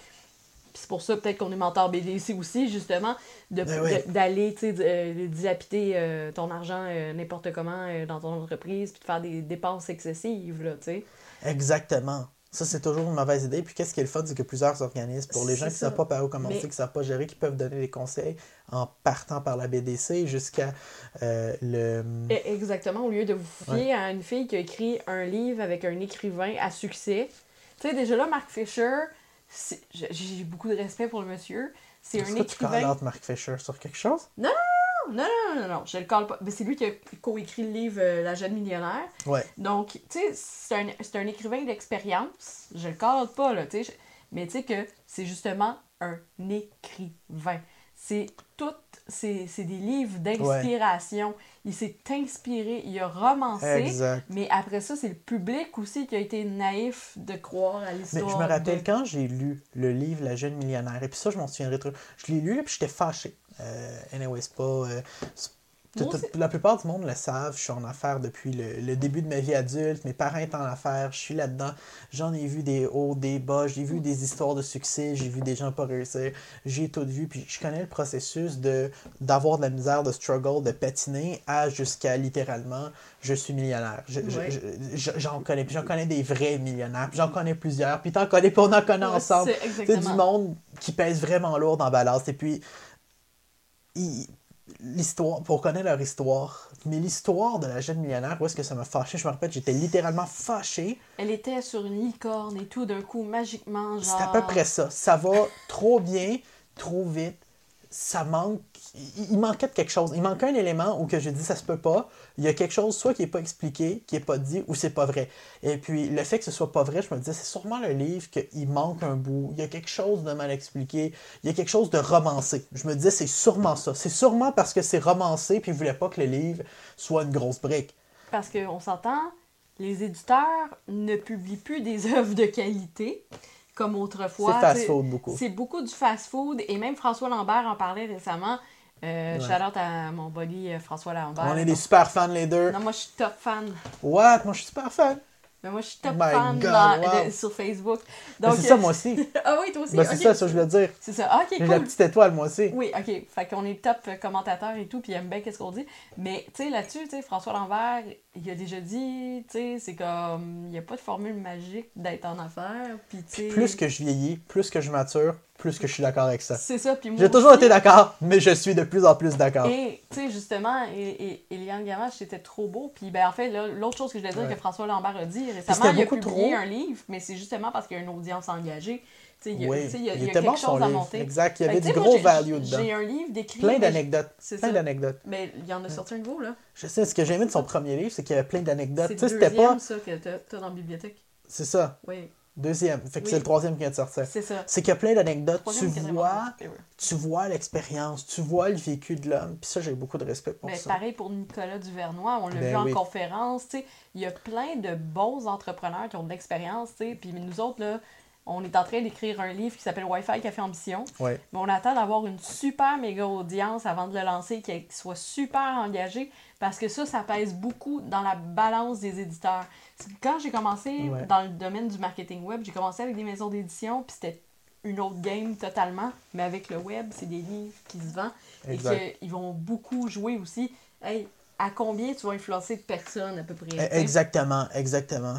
A: Puis c'est pour ça, peut-être qu'on est mentor BDC aussi, justement, de-
B: Ben oui.
A: d'aller, euh, dilapider euh, ton argent euh, n'importe comment euh, dans ton entreprise, puis de faire des dépenses excessives, là, tu sais.
B: Exactement. Ça, c'est toujours une mauvaise idée. Puis qu'est-ce qui est le fun, c'est que plusieurs organismes, pour les gens qui ne savent pas par où commencer,
A: Mais-
B: qui ne savent pas gérer, qui peuvent donner des conseils en partant par la BDC jusqu'à euh, le...
A: E- Exactement, au lieu de vous fier à une fille qui a écrit un livre avec un écrivain à succès. Tu sais, déjà là, Mark Fisher, j'ai beaucoup de respect pour le monsieur. C'est un
B: tu
A: écrivain.
B: call out Mark Fisher sur quelque chose?
A: Non, non, non, non, non, je le colle pas. Mais c'est lui qui a coécrit le livre euh, La jeune millionnaire.
B: Ouais.
A: Donc, tu sais, c'est un, écrivain d'expérience. Je le colle pas, là, tu sais. Mais tu sais que c'est justement un écrivain. C'est tout, c'est c'est des livres d'inspiration. Il s'est inspiré, il a romancé.
B: Exact.
A: Mais après ça, c'est le public aussi qui a été naïf de croire à
B: Mais
A: l'histoire.
B: je me rappelle
A: de-
B: quand j'ai lu le livre La jeune millionnaire, et puis ça, je m'en souviendrai trop. Je l'ai lu, là, puis j'étais fâché. Euh, anyway, c'est pas. euh, c'est-. La plupart du monde le savent, je suis en affaires depuis le, le début de ma vie adulte, mes parents étaient en affaires, je suis là-dedans. J'en ai vu des hauts, des bas, j'ai vu des histoires de succès, j'ai vu des gens pas réussir, j'ai tout vu, puis je connais le processus de d'avoir de la misère, de struggle, de patiner, à jusqu'à littéralement, je suis millionnaire. Je- je-
A: Ouais.
B: je- je- J'en connais, puis j'en connais des vrais millionnaires, puis j'en connais plusieurs, puis t'en connais, puis on en connaît
A: Ouais,
B: ensemble.
A: c'est
B: du monde qui pèse vraiment lourd dans Ballast. Et puis, il- l'histoire, pour connaître leur histoire, mais l'histoire de la jeune millionnaire, où est-ce que ça m'a fâché? Je me rappelle, j'étais littéralement fâché.
A: Elle était sur une licorne et tout, d'un coup, magiquement, genre...
B: C'est à peu près ça. Ça va trop bien, trop vite. Ça manque. Il manquait de quelque chose. Il manquait un élément où que je dis ça se peut pas. Il y a quelque chose soit qui est pas expliqué, qui est pas dit, ou c'est pas vrai. Et puis le fait que ce soit pas vrai, je me disais c'est sûrement le livre qu'il manque un bout. Il y a quelque chose de mal expliqué. Il y a quelque chose de romancé. Je me disais c'est sûrement ça. C'est sûrement parce que c'est romancé puis il voulait pas que le livre soit une grosse brique.
A: Parce qu'on s'entend, les éditeurs ne publient plus des œuvres de qualité comme autrefois.
B: C'est fast
A: t'sais.
B: food beaucoup.
A: C'est beaucoup du fast-food. Et même François Lambert en parlait récemment. Euh,
B: Ouais.
A: Shout-out à mon buddy euh, François Lambert.
B: On est des super fans les deux.
A: Non, moi, je suis top fan.
B: What? Moi je suis super fan.
A: Mais moi, je suis top
B: My
A: fan
B: God,
A: dans-
B: wow.
A: de- sur Facebook. Donc,
B: c'est ça
A: euh,
B: moi aussi.
A: ah oui, toi aussi?
B: Ben, c'est ça, ça je voulais dire.
A: C'est ça. Ah, ok,
B: J'ai la
A: cool.
B: petite étoile moi aussi.
A: Oui, ok. Fait qu'on est top euh, commentateur et tout, puis il aime bien qu'est-ce qu'on dit. Mais, tu sais, là-dessus, tu sais, François Lambert, il a déjà dit, tu sais, c'est comme, il n'y a pas de formule magique d'être en affaires, puis tu sais...
B: Plus que je vieillis, plus que je mature, plus que je suis d'accord avec ça.
A: C'est ça, puis moi
B: J'ai toujours
A: aussi.
B: été d'accord, mais je suis de plus en plus d'accord.
A: Et, tu sais, justement, et, et, Eliane Gamache, c'était trop beau. Puis, ben, en fait, là, l'autre chose que je voulais dire
B: Ouais.
A: que François Lambert a dit récemment, il a publié
B: trop.
A: un livre, mais c'est justement parce qu'il y a une audience engagée. Il y a,
B: Oui,
A: tu sais, il y a,
B: il
A: il y a
B: était
A: quelque
B: bon son
A: chose à
B: livre.
A: monter.
B: Exact, il y avait du gros
A: moi,
B: value dedans.
A: J'ai un livre d'écrit.
B: Plein d'anecdotes. Plein d'anecdotes.
A: Mais il y en a sorti un nouveau, là.
B: Je sais, ce que j'ai aimé de son premier livre, c'est qu'il y avait plein d'anecdotes.
A: C'est le deuxième,
B: pas.
A: ça, que t'as dans la bibliothèque.
B: C'est ça,
A: Oui,
B: deuxième. Fait que
A: Oui.
B: c'est le troisième qui vient de sortir.
A: c'est ça.
B: C'est qu'il y a plein d'anecdotes. Tu vois, tu vois l'expérience, tu vois le vécu de l'homme. Puis ça, j'ai beaucoup de respect pour ça.
A: pareil pour Nicolas Duvernois, on l'a
B: Ben
A: vu en
B: oui.
A: conférence, il y a plein de bons entrepreneurs qui ont de l'expérience, puis nous autres, là, on est en train d'écrire un livre qui s'appelle Wi-Fi Café Ambition.
B: Ouais.
A: Mais on attend d'avoir une super méga audience avant de le lancer, qui soit super engagé, parce que ça, ça pèse beaucoup dans la balance des éditeurs. Quand j'ai commencé
B: Ouais.
A: dans le domaine du marketing web, j'ai commencé avec des maisons d'édition, puis c'était une autre game totalement. Mais avec le web, c'est des livres qui se vendent
B: Exact.
A: et qu'ils vont beaucoup jouer aussi. Hey, à combien tu vas influencer de personnes à peu près? T'sais?
B: Exactement, exactement.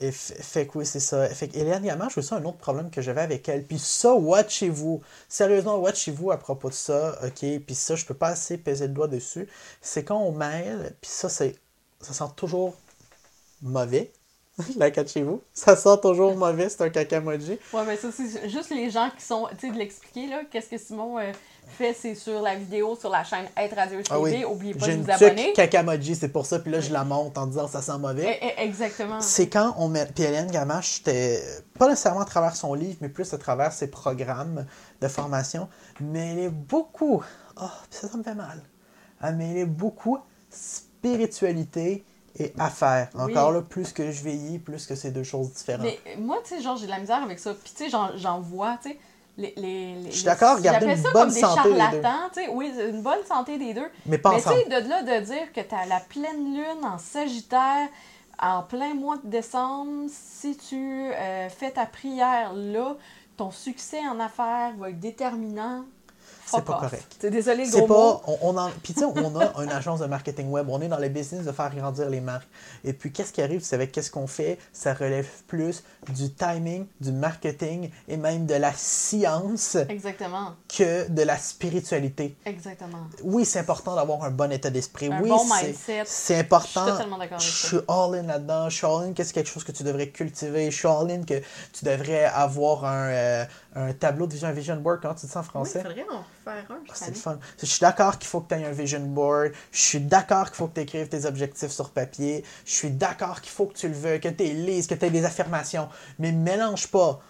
B: Et fait que oui, c'est ça. Que Hélène Gamache, c'est un autre problème que j'avais avec elle. Puis ça, watchez-vous. Sérieusement, watchez-vous à propos de ça, ok? Puis ça, je peux pas assez peser le doigt dessus. C'est quand on mêle, puis ça, c'est ça sent toujours mauvais. La cachez-vous. Ça sent toujours mauvais, c'est un cakamoji.
A: Ouais, mais ça, c'est juste les gens qui sont. Tu sais, de l'expliquer, là. Qu'est-ce que Simon euh, fait, c'est sur la vidéo, sur la chaîne Être Radio TV.
B: Ah oui.
A: Oubliez pas
B: J'ai
A: de vous abonner.
B: cakamoji, c'est pour ça. Puis là, je la monte en disant ça sent mauvais.
A: Eh, eh, exactement.
B: C'est quand on met. Puis Hélène Gamache, c'était pas nécessairement à travers son livre, mais plus à travers ses programmes de formation. Mais elle est beaucoup. Oh, ça, ça me fait mal. Elle mêlait beaucoup spiritualité et affaires.
A: Oui.
B: Encore là, plus que je vieillis, plus que c'est deux choses différentes.
A: Mais moi, tu sais, genre, j'ai de la misère avec ça. Puis, tu sais, j'en vois, tu sais. Les, les, les-
B: Je suis d'accord, garder une
A: ça
B: bonne
A: comme des
B: santé des deux.
A: charlatans. Oui, une bonne santé des deux.
B: Mais pas
A: Mais tu sais, de là de dire que tu as la pleine lune en Sagittaire en plein mois de décembre, si tu euh, fais ta prière là, ton succès en affaires va être déterminant.
B: C'est pas
A: off.
B: correct.
A: C'est désolé, gros mot.
B: pas. On, on en, puis tu sais, on a une agence de marketing web. On est dans le business de faire grandir les marques. Et puis, qu'est-ce qui arrive, c'est avec qu'est-ce qu'on fait, ça relève plus du timing, du marketing et même de la science
A: Exactement.
B: que de la spiritualité.
A: Exactement.
B: Oui, c'est important d'avoir un bon état d'esprit.
A: Un
B: oui,
A: bon
B: c'est-
A: mindset.
B: C'est
A: Je
B: important.
A: suis totalement d'accord avec
B: Je
A: ça.
B: suis all-in là-dedans. Je suis all-in que c'est quelque chose que tu devrais cultiver. Je suis all-in que tu devrais avoir un, euh, un tableau de vision, un vision board. Comment tu dis ça en
A: Oui,
B: français?
A: il faudrait en faire un.
B: Ah, c'est le fun. Je suis d'accord qu'il faut que tu aies un vision board. Je suis d'accord qu'il faut que tu écrives tes objectifs sur papier. Je suis d'accord qu'il faut que tu le veuilles, que tu lises, que tu aies des affirmations. Mais mélange pas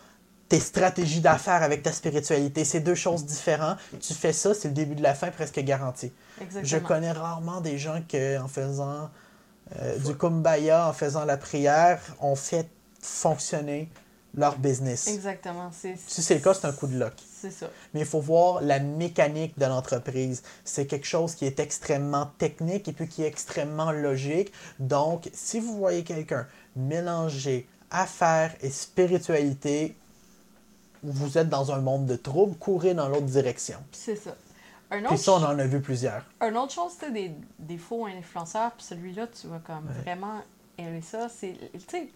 B: tes stratégies d'affaires avec ta spiritualité. C'est deux choses différentes. Tu fais ça, c'est le début de la fin presque garanti.
A: Exactement.
B: Je connais rarement des gens qui, en faisant euh, du kumbaya, en faisant la prière, ont fait fonctionner leur business.
A: Exactement. C'est,
B: Si c'est le cas, c'est un coup de luck
A: C'est ça.
B: mais il faut voir la mécanique de l'entreprise. C'est quelque chose qui est extrêmement technique et puis qui est extrêmement logique. Donc, si vous voyez quelqu'un mélanger affaires et spiritualité, vous êtes dans un monde de troubles, courez dans l'autre direction.
A: C'est ça. Un
B: Puis
A: autre,
B: ça, on en a vu plusieurs.
A: un autre chose, sais, des, des faux influenceurs, puis celui-là, tu vas comme vraiment aimer ça. C'est, tu sais,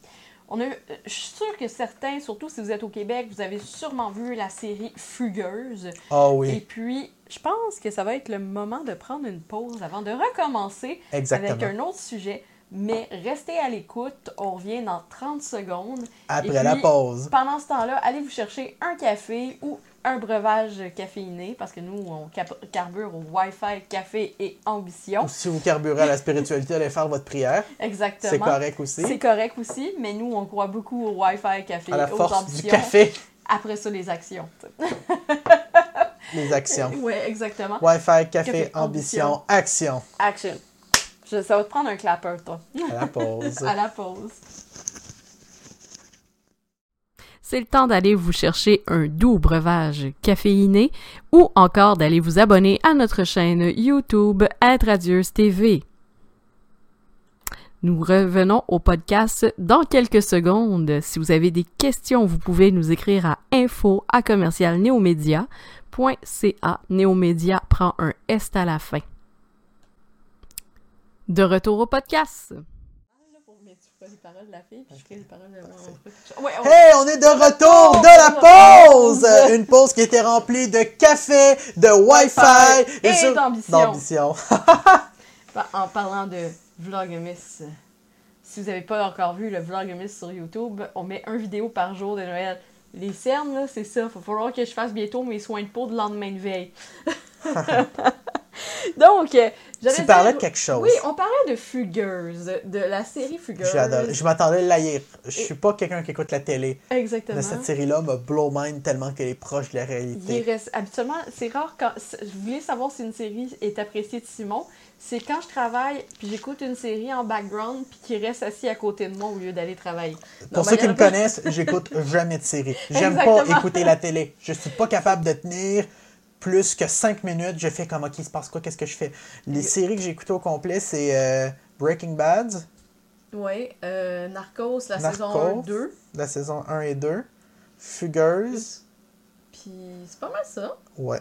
A: on a, je suis sûre que certains, surtout si vous êtes au Québec, vous avez sûrement vu la série Fugueuse.
B: Ah
A: Et
B: oui,
A: puis, je pense que ça va être le moment de prendre une pause avant de recommencer
B: exactement.
A: avec un autre sujet. Mais restez à l'écoute, on revient dans 30 secondes.
B: Après
A: Et
B: la pause.
A: Pendant ce temps-là, allez vous chercher un café ou un breuvage caféiné, parce que nous, on carbure au Wi-Fi, café et ambition.
B: Si vous carburez à la spiritualité, allez faire votre prière.
A: Exactement.
B: C'est correct aussi.
A: C'est correct aussi, mais nous, on croit beaucoup au Wi-Fi, café,
B: À la
A: aux
B: force
A: ambitions.
B: du café,
A: Après ça, les actions.
B: les actions.
A: Oui, exactement.
B: Wi-Fi, café,
A: Café,
B: ambition, action.
A: Action. Ça va te prendre un clapper, toi.
B: À la pause.
A: À la pause.
C: C'est le temps d'aller vous chercher un doux breuvage caféiné ou encore d'aller vous abonner à notre chaîne YouTube Être Radieuse TV. Nous revenons au podcast dans quelques secondes. Si vous avez des questions, vous pouvez nous écrire à info à commercial prend un S à la fin. De retour au podcast.
A: Les paroles de la fille, puis je ferai les paroles de mon Ouais, on-
B: Hey, on est de retour de la pause! Une pause qui était remplie de café, de Wi-Fi
A: Et
B: sur-
A: d'ambition. Bah, En parlant de Vlogmas, si vous n'avez pas encore vu le Vlogmas sur YouTube, on met un vidéo par jour de Noël. Les cernes, c'est ça. Il va falloir que je fasse bientôt mes soins de peau de lendemain de veille. Donc, euh,
B: Tu
A: dire-
B: parlais de quelque chose.
A: Oui, on parlait de Fugueuse, de la série Fugueuse.
B: J'adore. Je m'attendais à la lire. Je suis pas quelqu'un qui écoute la télé.
A: Exactement.
B: Mais cette série-là me blow mind tellement qu'elle est proche de la
A: Il
B: réalité.
A: reste, habituellement, c'est rare quand. Je voulais savoir si une série est appréciée de Simon. c'est quand je travaille, puis j'écoute une série en background, puis qui reste assis à côté de moi au lieu d'aller travailler.
B: Pour ceux qui me connaissent, j'écoute jamais de série. J'aime pas écouter la télé. Je suis pas capable de tenir plus que cinq minutes. Je fais comme, OK, il se passe quoi? Qu'est-ce que je fais? Les séries que j'ai écoutées au complet, c'est euh, Breaking Bad.
A: Oui, euh, Narcos, la saison 1 2.
B: La saison 1 et 2. Fugueuse.
A: Puis c'est pas mal ça.
B: Ouais.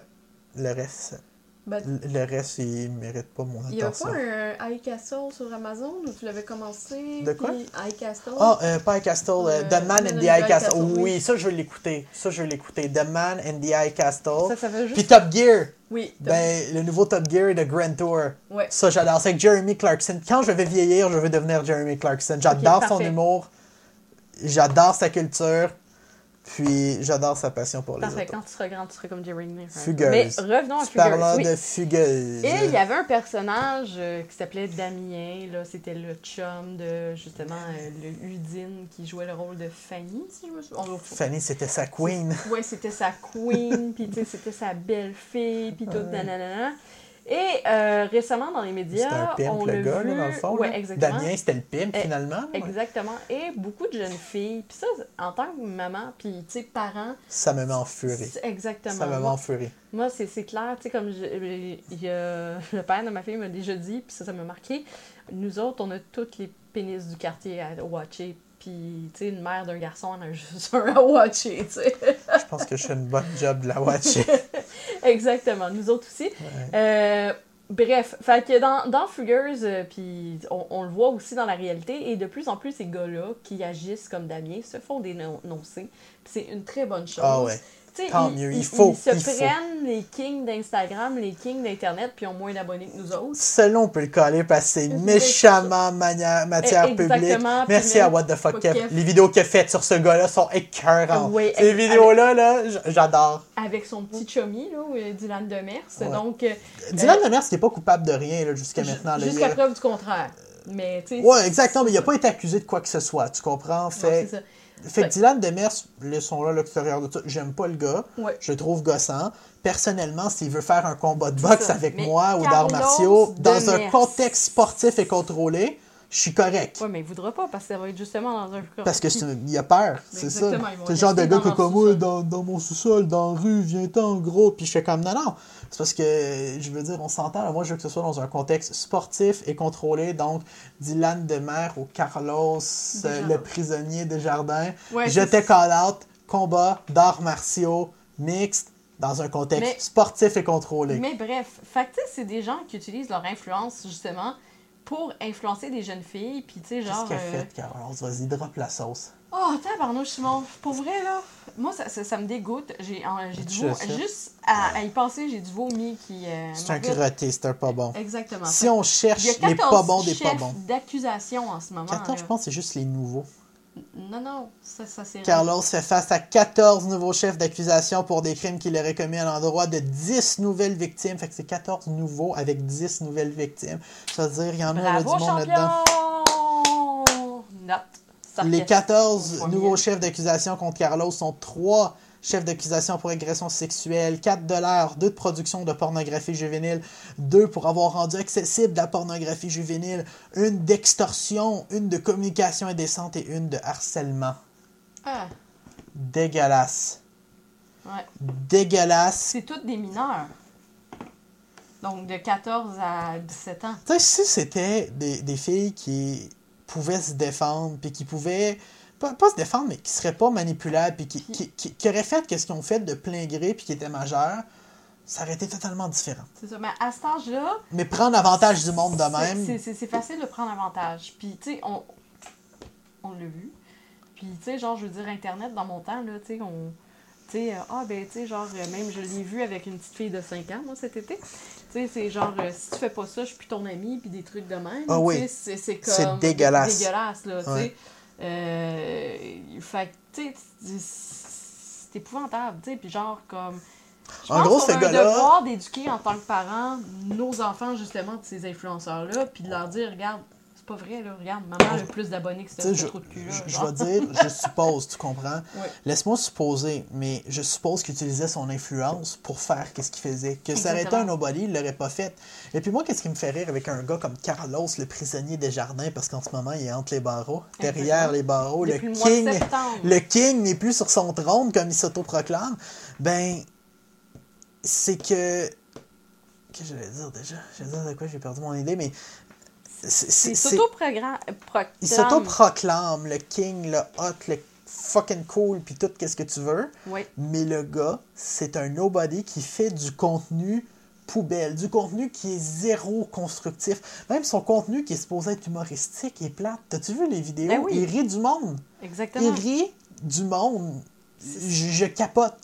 B: Le reste, ben, le reste, il mérite pas mon attention. Il y a
A: pas un High Castle sur Amazon? Où tu l'avais commencé?
B: De quoi?
A: High Castle?
B: Ah, oh, pas High Castle, euh, The Man in the High Castle. Oui, ça, je vais l'écouter. Ça, je vais l'écouter. The Man in the High Castle.
A: Ça, ça fait juste...
B: Puis Top Gear.
A: Oui.
B: Ben, le nouveau Top Gear de Grand Tour.
A: Ouais.
B: Ça, j'adore. C'est avec Jeremy Clarkson. Quand je vais vieillir, je veux devenir Jeremy Clarkson. J'adore son humour. J'adore sa culture. Puis j'adore sa passion pour les autres.
A: quand tu seras grand, tu seras comme Jerry
B: Fugueuse.
A: Mais revenons à
B: Fugueuse. Parlant de Fugueuse.
A: Et il y avait un personnage euh, qui s'appelait Damien. Là, c'était le chum de justement euh, le Udine qui jouait le rôle de Fanny, si je me souviens.
B: Fanny, c'était sa queen.
A: Oui, c'était sa queen. puis c'était sa belle-fille. Puis tout, nanana. Et euh, récemment, dans les médias,
B: un pimp, le gars, dans le fond.
A: Ouais, exactement.
B: Damien, c'était le pimp, finalement.
A: Exactement. Et beaucoup de jeunes filles. Puis ça, en tant que maman, puis, tu sais, parents...
B: Ça me met en furie.
A: Exactement.
B: Ça me met en furie.
A: Moi, c'est clair, tu sais, comme y a, le père de ma fille m'a déjà dit, puis ça, ça m'a marqué. Nous autres, on a toutes les pénis du quartier à watcher, puis, tu sais, une mère d'un garçon, on a juste un à watcher, tu sais.
B: je pense que je fais une bonne job de la watcher.
A: Exactement, nous autres aussi. Euh, bref, fait que dans, dans Fugueuse, euh, puis on, le voit aussi dans la réalité, et de plus en plus, ces gars-là qui agissent comme Damien se font dénoncer. c'est une très bonne chose.
B: Ah ouais. Tant mieux, il faut.
A: Ils se prennent les kings d'Instagram, les kings d'Internet, puis ont moins d'abonnés que nous autres.
B: Selon on peut le coller parce que c'est méchamment matière publique. Merci à What the Fuck Kev. Les vidéos qu'il a faites sur ce gars-là sont écœurantes. Oui, Ces vidéos-là, là, j'adore.
A: Avec son petit chummy, là, euh, Dylan Demers. Donc, euh,
B: Dylan euh, Demers n'est pas coupable de rien jusqu'à maintenant.
A: Jusqu'à preuve du contraire. Mais,
B: ouais, exactement, mais il n'a pas été accusé de quoi que ce soit, tu comprends? Fait, fait que Dylan Demers, laissons-là à l'extérieur de tout, j'aime pas le gars. Je le trouve gossant. Personnellement, s'il veut faire un combat de boxe avec moi ou d'arts martiaux, dans un contexte sportif et contrôlé, je suis correct.
A: Oui, mais il voudra pas parce que ça va être justement dans un
B: Parce qu'il a peur, c'est ça. C'est le genre de gars que comme moi, dans, dans, mon sous-sol, dans la rue, viens-t'en gros, puis je fais comme non, non. C'est parce que, je veux dire, on s'entend, moi je veux que ce soit dans un contexte sportif et contrôlé, donc Dylan Demer ou Carlos, euh, le prisonnier des jardins. je te call out, combat d'arts martiaux mixte dans un contexte sportif et contrôlé.
A: Mais bref, fait c'est des gens qui utilisent leur influence justement pour influencer des jeunes filles. Puis, tu sais, genre.
B: Qu'est-ce qu'elle a fait, Carole? Vas-y, drop la sauce.
A: Oh, tabarnouche, Simon. Pour vrai, là, moi, ça, ça, me dégoûte. J'ai du vomi. Juste à, y penser, j'ai du vomi qui. Euh,
B: c'est un crotté, c'est un pas bon.
A: Exactement.
B: Si on cherche les pas bons des pas bons.
A: d'accusation en ce moment.
B: 14, je pense, c'est juste les nouveaux.
A: Non, non, ça, ça c'est.
B: Carlos fait face à 14 nouveaux chefs d'accusation pour des crimes qu'il aurait commis à l'endroit de 10 nouvelles victimes. Fait que c'est 14 nouveaux avec 10 nouvelles victimes. Ça veut dire, il y en a du monde là-dedans. Les 14 nouveaux chefs d'accusation contre Carlos sont 3 chef d'accusation pour agression sexuelle, 4 dollars, 2 de production de pornographie juvénile, 2 pour avoir rendu accessible la pornographie juvénile, une d'extorsion, une de communication indécente et une de harcèlement.
A: Ah.
B: Dégueulasse.
A: Ouais.
B: Dégueulasse.
A: C'est toutes des mineurs. Donc de 14 à 17 ans.
B: Tu sais, si c'était des, des filles qui pouvaient se défendre, puis qui pouvaient pas, se défendre, mais qui seraient pas manipulables, puis qui, qui, qui, auraient fait ce qu'ils ont fait de plein gré, puis qui étaient majeurs, ça aurait été totalement différent.
A: C'est ça, mais à cet âge-là.
B: Mais prendre avantage du monde de même.
A: C'est facile de prendre avantage. Puis, tu sais, on, on l'a vu. Puis, tu sais, genre, je veux dire, Internet, dans mon temps, là, tu sais, on. Tu sais, euh, ah, ben, tu sais, genre, euh, même je l'ai vu avec une petite fille de 5 ans, moi, cet été. Tu sais, c'est genre, euh, si tu fais pas ça, je suis plus ton ami, puis des trucs de même.
B: Ah oui.
A: C'est comme.
B: C'est dégueulasse.
A: dégueulasse, là, tu sais. Euh, fait tu sais, c'est épouvantable, tu sais, puis genre, comme. Je en gros, c'est devoir d'éduquer en tant que parent nos enfants, justement, de ces influenceurs-là, puis de leur dire, regarde, c'est pas vrai, là. Regarde, maman a le plus d'abonnés que ce
B: je,
A: trou de cul-là.
B: je, je vais dire, je suppose, tu comprends? Laisse-moi supposer, mais je suppose qu'il utilisait son influence pour faire qu'est-ce qu'il faisait. Que ça aurait été un nobody, il l'aurait pas fait. Et puis moi, qu'est-ce qui me fait rire avec un gars comme Carlos, le prisonnier des jardins, parce qu'en ce moment, il est entre les barreaux, derrière
A: Exactement.
B: les barreaux,
A: Depuis
B: le
A: le mois de
B: king,
A: septembre.
B: le king n'est plus sur son trône comme il s'autoproclame. Ben, c'est que Qu'est-ce que j'allais dire déjà? J'allais dire de quoi j'ai perdu mon idée, mais. Il s'autoproclame le king, le hot, le fucking cool, puis tout qu'est-ce que tu veux.
A: Oui,
B: Mais le gars, c'est un nobody qui fait du contenu poubelle, du contenu qui est zéro constructif. Même son contenu qui est supposé être humoristique est plate. T'as-tu vu les vidéos?
A: Ben oui.
B: Il rit du monde.
A: exactement.
B: Il rit du monde. Je, je capote.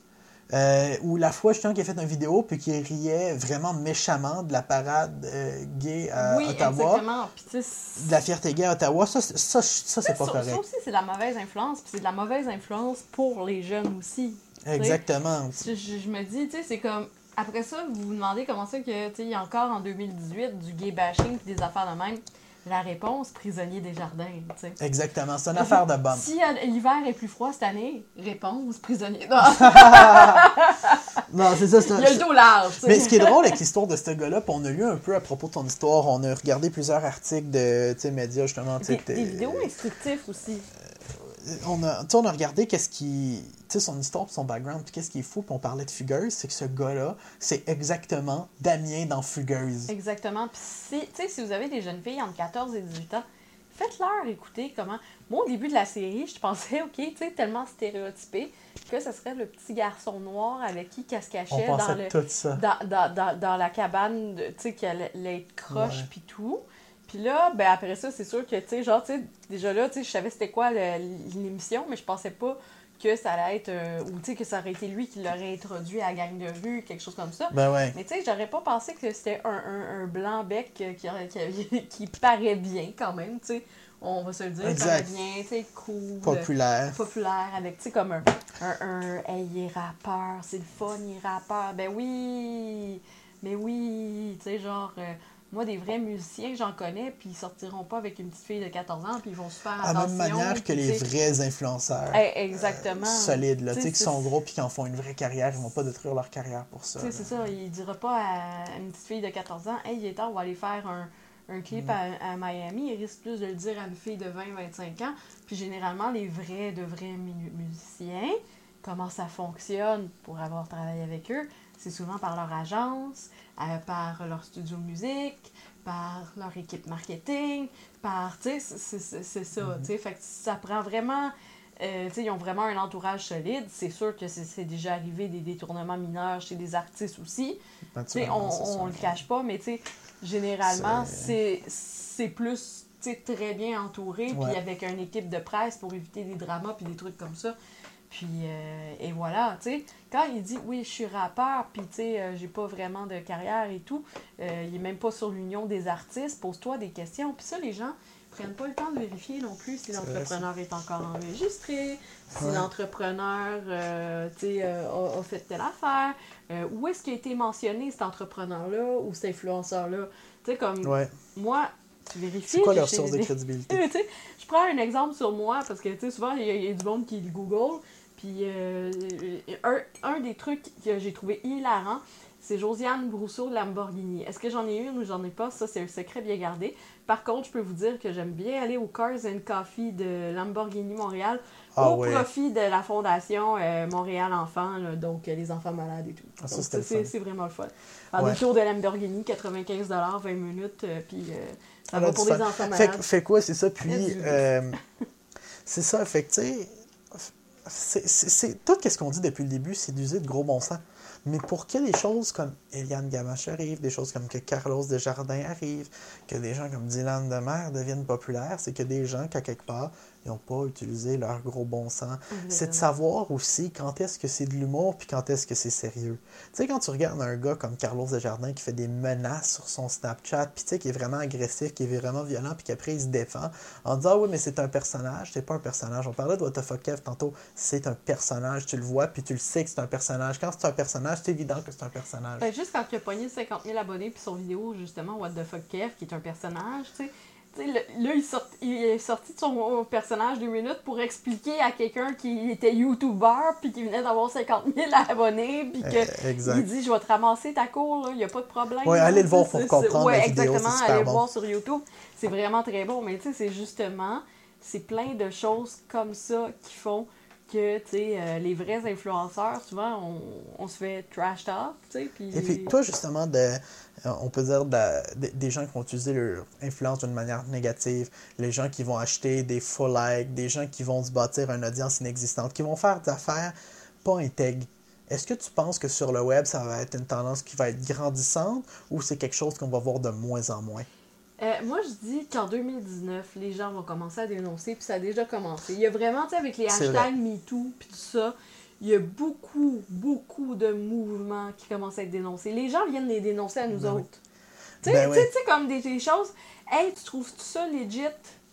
B: Euh, ou la fois, justement, qu'il a fait une vidéo puis qu'il riait vraiment méchamment de la parade euh, gay à
A: oui,
B: Ottawa,
A: exactement.
B: De la fierté gay à Ottawa. Ça, c'est- ça, ça, c'est pas
A: ça,
B: correct.
A: ça aussi, c'est de la mauvaise influence. Puis c'est de la mauvaise influence pour les jeunes aussi.
B: Exactement.
A: Je, je- je me dis, tu sais, c'est comme. Après ça, vous vous demandez comment ça que, tu sais, il y a encore en 2018 du gay bashing puis des affaires de même. La réponse, prisonnier des jardins, tu sais.
B: Exactement. C'est une affaire de bombe.
A: Si euh, l'hiver est plus froid cette année, réponse, prisonnier. Non,
B: Non, c'est ça. un-
A: il y a le dos large.
B: Mais ce qui est drôle avec l'histoire de ce gars-là, on a lu un peu à propos de ton histoire, on a regardé plusieurs articles de médias justement.
A: Des, des vidéos instructives aussi.
B: On a, on a regardé qu'est-ce qui. Tu sais, son histoire, son background, puis qu'est-ce qui est fou, puis on parlait de Fugueuse, c'est que ce gars-là, c'est exactement Damien dans Fugueuse.
A: Exactement. Puis si, tu sais, si vous avez des jeunes filles entre 14 et 18 ans, faites-leur écouter comment. Moi, au début de la série, je pensais, OK, tu sais, tellement stéréotypé que ce serait le petit garçon noir avec qui qu'elle se
B: On
A: cachait dans, le,
B: tout ça.
A: dans, dans, dans, dans la cabane, tu sais, qu'elle allait être croche puis tout. Puis là, ben après ça, c'est sûr que, tu sais, genre, tu sais, déjà là, tu sais, je savais c'était quoi l'émission, mais je pensais pas que ça allait être, euh, ou tu sais, que ça aurait été lui qui l'aurait introduit à la gang de rue, quelque chose comme ça.
B: Ben ouais.
A: Mais tu sais, j'aurais pas pensé que c'était un, un, un blanc bec qui, qui, paraît bien quand même, tu sais. On va se le dire,
B: Exact.
A: bien, tu sais, cool.
B: Populaire.
A: populaire, avec, tu sais, comme un, un, un Hey, il est rappeur, c'est le fun, il est rappeur. Ben oui! Mais oui! Tu sais, genre, euh, moi, des vrais musiciens, j'en connais, puis ils sortiront pas avec une petite fille de 14 ans, puis ils vont se faire
B: À la
A: attention.
B: même manière que les vrais influenceurs.
A: eh, exactement.
B: solides, là,
A: Tu sais,
B: qui sont gros puis qui en font une vraie carrière, ils vont pas détruire leur carrière pour ça.
A: Tu sais, c'est ça, il dira pas à une petite fille de 14 ans, hey, il est temps, on va aller faire un, un clip à, à Miami. Il risque plus de le dire à une fille de 20-25 ans. Puis généralement, les vrais, de vrais mu- musiciens, comment ça fonctionne pour avoir travaillé avec eux, c'est souvent par leur agence, euh, par leur studio de musique, par leur équipe marketing, par, tu sais, c'est- ça, tu sais, fait que ça prend vraiment... Euh, tu sais, ils ont vraiment un entourage solide. C'est sûr que c'est déjà arrivé des détournements mineurs chez des artistes aussi. Tu sais, on, on le cache pas, mais tu sais, généralement,
B: C'est-
A: plus tu sais, très bien entouré, puis avec une équipe de presse pour éviter des dramas puis des trucs comme ça. Puis, euh, et voilà, tu sais, quand il dit oui, je suis rappeur, puis tu sais, euh, j'ai pas vraiment de carrière et tout, euh, il est même pas sur l'union des artistes, pose-toi des questions. Puis ça, les gens prennent pas le temps de vérifier non plus si l'entrepreneur est encore enregistré, si
B: Ouais.
A: l'entrepreneur, tu sais, a, a fait telle affaire, où est-ce qu'il a été mentionné cet entrepreneur-là ou cet influenceur-là? Tu sais, comme
B: Ouais.
A: moi, tu vérifies.
B: C'est quoi leur source de crédibilité?
A: tu sais, je prends un exemple sur moi parce que tu sais, souvent il y, y a du monde qui le Google. Puis euh, un, un des trucs que j'ai trouvé hilarant, c'est Josiane Brousseau de Lamborghini. Est-ce que j'en ai une ou j'en ai pas? Ça, c'est un secret bien gardé. Par contre, je peux vous dire que j'aime bien aller au Cars and Coffee de Lamborghini Montréal
B: Ah
A: au
B: ouais.
A: profit de la fondation euh, Montréal Enfants, là, donc euh, les enfants malades et tout.
B: Ah,
A: c'est vraiment le fun. Faire
B: Ouais.
A: des tours de Lamborghini, 95 20 minutes, euh, puis euh, ça
B: On a
A: va pour les enfants
B: Fait,
A: malades.
B: fait quoi, c'est ça? Puis, euh, c'est ça, fait que, tu sais, c'est- tout ce qu'on dit depuis le début, c'est d'user de gros bon sens. Mais pour que des choses comme Eliane Gamache arrivent, des choses comme que Carlos Desjardins arrive, que des gens comme Dylan Demer deviennent populaires, c'est que des gens, qu'à quelque part, ils n'ont pas utilisé leur gros bon sens. C'est de savoir aussi quand est-ce que c'est de l'humour puis quand est-ce que c'est sérieux. Tu sais, quand tu regardes un gars comme Carlos Desjardins qui fait des menaces sur son Snapchat, puis tu sais, qui est vraiment agressif, qui est vraiment violent, puis qu'après il se défend en disant Ah oui, mais c'est un personnage, c'est pas un personnage. On parlait de What the fuck Kev tantôt, c'est un personnage, tu le vois, puis tu le sais que c'est un personnage. Quand c'est un personnage, c'est évident que c'est un personnage.
A: Ben, juste quand il a pogné 50 000 abonnés puis son vidéo, justement, What the fuck Kev, qui est un personnage, tu sais, là, il, sort, il, est sorti de son personnage deux minutes pour expliquer à quelqu'un qui était YouTuber puis qui venait d'avoir 50 000 abonnés puis que
B: Eh,
A: il dit je vais te ramasser ta cour, il n'y a pas de problème. Là.
B: allez le voir pour comprendre vidéo,
A: exactement, allez
B: bon.
A: voir sur YouTube. C'est vraiment très bon, mais tu sais, c'est justement, c'est plein de choses comme ça qui font que, euh, les vrais influenceurs, souvent, on, on se fait trash talk, puis...
B: Et puis, toi, justement, euh, on peut dire des gens qui vont utiliser leur influence d'une manière négative, les gens qui vont acheter des faux likes, des gens qui vont se bâtir une audience inexistante, qui vont faire des affaires pas intègres. Est-ce que tu penses que sur le web, ça va être une tendance qui va être grandissante ou c'est quelque chose qu'on va voir de moins en moins?
A: Euh, moi, je dis qu'en 2019, les gens vont commencer à dénoncer, puis ça a déjà commencé. Il y a vraiment, tu sais, avec les hashtags MeToo, puis tout ça, il y a beaucoup, beaucoup de mouvements qui commencent à être dénoncés. Les gens viennent les dénoncer à nous
B: Ben oui.
A: autres. Tu sais,
B: Ben
A: tu sais-
B: oui.
A: comme des, des choses. Hey, tu trouves ça legit?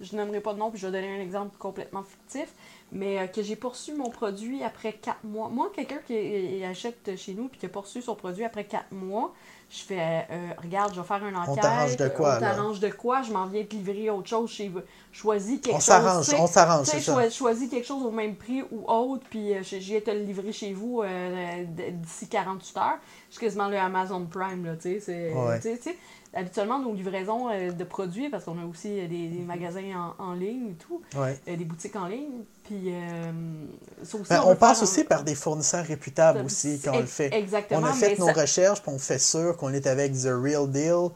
A: Je nommerai pas de nom, puis je vais donner un exemple complètement fictif, mais euh, que j'ai poursu mon produit après 4 mois. Moi, quelqu'un qui euh, achète chez nous, puis qui a poursu son produit après 4 mois, je fais, euh, regarde, je vais faire une
B: On
A: enquête.
B: t'arrange de quoi,
A: On t'arrange de quoi? Je m'en viens te livrer autre chose chez vous. Choisis quelque
B: On
A: chose.
B: s'arrange, on s'arrange,
A: Tu sais,
B: c'est ça.
A: choi- choisis quelque chose au même prix ou autre, puis euh, je je viens te le livrer chez vous euh, d'ici 48 heures. C'est quasiment le Amazon Prime, là, tu sais. Habituellement, nos livraisons euh, de produits, parce qu'on a aussi euh, des, des magasins en, en ligne et tout,
B: Ouais.
A: euh, des boutiques en ligne, puis ça aussi,
B: Ben, on passe aussi par des fournisseurs réputables aussi quand on le fait.
A: Exactement.
B: On a fait nos
A: ça-
B: recherches, puis on fait sûr qu'on est avec The Real Deal.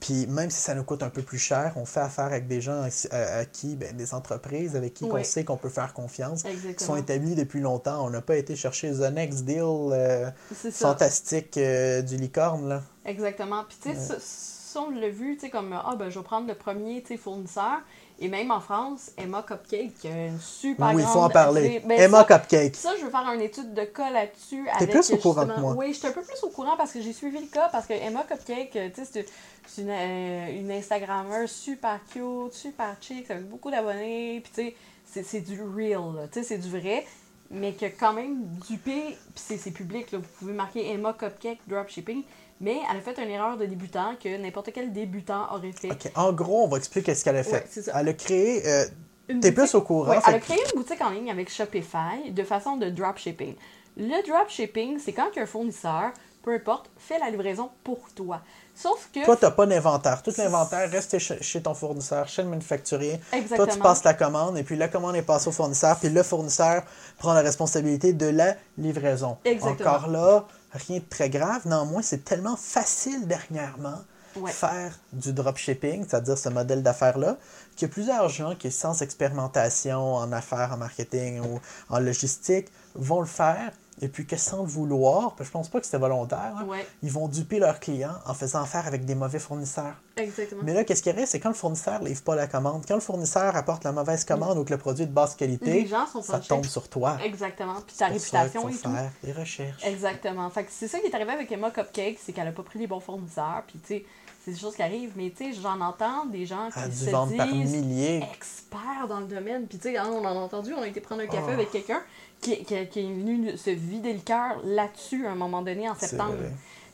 B: Puis même si ça nous coûte un peu plus cher, on fait affaire avec des gens à, à qui, ben, des entreprises avec qui on sait qu'on peut faire confiance, qui
A: Exactement.
B: sont établis depuis longtemps. On n'a pas été chercher The Next Deal euh, fantastique euh, du licorne. Là.
A: Exactement. Puis, tu sais, ça, ça, on l'a vu, tu sais, comme, ah, ben, je vais prendre le premier, fournisseur. Et même en France, Emma Cupcake, qui a une super
B: oui, il faut en parler.
A: Ben,
B: Emma
A: ça,
B: Cupcake.
A: ça, je veux faire une étude de cas là-dessus.
B: T'es plus au courant que moi.
A: Oui, je suis un peu plus au courant parce que j'ai suivi le cas. Parce que Emma Cupcake, euh, tu sais, c'est- c'est une, euh, une Instagrammeuse super cute, super chic, avec beaucoup d'abonnés. Puis, tu sais, c'est- c'est du real, tu sais, c'est du vrai. Mais que quand même dupé, puis c'est- c'est public, là, vous pouvez marquer Emma Cupcake Dropshipping. Mais elle a fait une erreur de débutant que n'importe quel débutant aurait fait.
B: Ok, En gros, on va expliquer ce qu'elle a fait.
A: Ouais, c'est ça.
B: elle a créé. euh,
A: Une
B: T'es
A: boutique-
B: plus au courant.
A: Ouais, elle a créé une boutique en ligne avec Shopify de façon de dropshipping. Le dropshipping, c'est quand un fournisseur, peu importe, fait la livraison pour toi. Sauf que.
B: Toi, tu n'as pas d'inventaire. Tout l'inventaire reste chez, chez ton fournisseur, chez le manufacturier.
A: Exactement.
B: Toi, tu passes la commande et puis la commande est passée au fournisseur, puis le fournisseur prend la responsabilité de la livraison.
A: Exactement.
B: Encore là, rien de très grave. Néanmoins, c'est tellement facile dernièrement
A: Ouais.
B: faire du dropshipping, c'est-à-dire ce modèle d'affaires-là, qu'il y a plusieurs gens qui, sans expérimentation en affaires, en marketing ou en logistique, vont le faire. Et puis que sans le vouloir, je pense pas que c'était volontaire, hein,
A: Ouais,
B: ils vont duper leurs clients en faisant affaire avec des mauvais fournisseurs.
A: exactement.
B: Mais là, qu'est-ce qui arrive, c'est quand le fournisseur livre pas la commande, quand le fournisseur apporte la mauvaise commande ou que le produit est de basse qualité,
A: Les gens sont
B: ça tombe sur toi.
A: Exactement. Puis ta réputation et tout.
B: faire des recherches.
A: Exactement. Fait que c'est ça qui est arrivé avec Emma Cupcake, c'est qu'elle a pas pris les bons fournisseurs. Puis, tu sais, c'est des choses qui arrivent. Mais, tu sais, j'en entends des gens qui se
B: vendre par
A: disent
B: milliers.
A: experts dans le domaine. Puis, tu sais, hein, on en a entendu, on a été prendre un café
B: Oh.
A: avec quelqu'un qui, qui, qui est venu se vider le cœur là-dessus à un moment donné en septembre.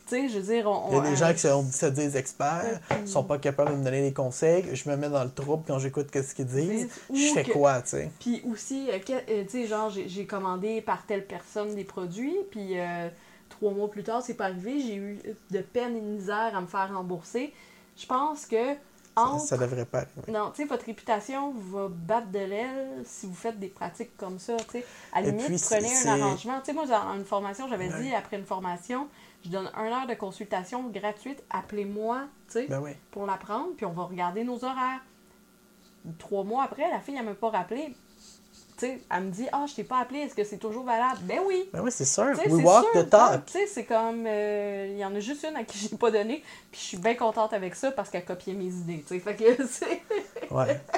A: Tu sais, je veux dire, on.
B: Il y a des
A: euh,
B: gens qui se, se disent experts,
A: Euh,
B: sont pas capables de me donner des conseils, je me mets dans le trouble quand j'écoute ce qu'ils disent. Je fais
A: que-
B: quoi, tu sais?
A: Puis aussi, euh, euh, tu sais, genre, j'ai commandé par telle personne des produits, puis euh, trois mois plus tard, c'est pas arrivé, j'ai eu de peine et de misère à me faire rembourser. Je pense que entre
B: ça devrait pas arriver.
A: Non, tu sais, votre réputation va battre de l'aile si vous faites des pratiques comme ça, tu sais. À la limite,
B: puis,
A: prenez un arrangement. Tu sais, moi, dans une formation, j'avais dit, après une formation, je donne un heure de consultation gratuite, appelez-moi, tu sais,
B: Ben oui.
A: pour la prendre, puis on va regarder nos horaires. Trois mois après, la fille, elle m'a pas rappelé. Tu sais, elle me dit, ah, je t'ai pas appelé, est-ce que c'est toujours valable? Ben oui!
B: Ben oui, c'est sûr.
A: Tu sais,
B: We walk
A: sûr,
B: the talk.
A: Tu sais, c'est comme. euh, Il y en a juste une à qui j'ai pas donné, puis je suis bien contente avec ça parce qu'elle copiait mes idées, tu sais. Fait que c'est.
B: Ouais.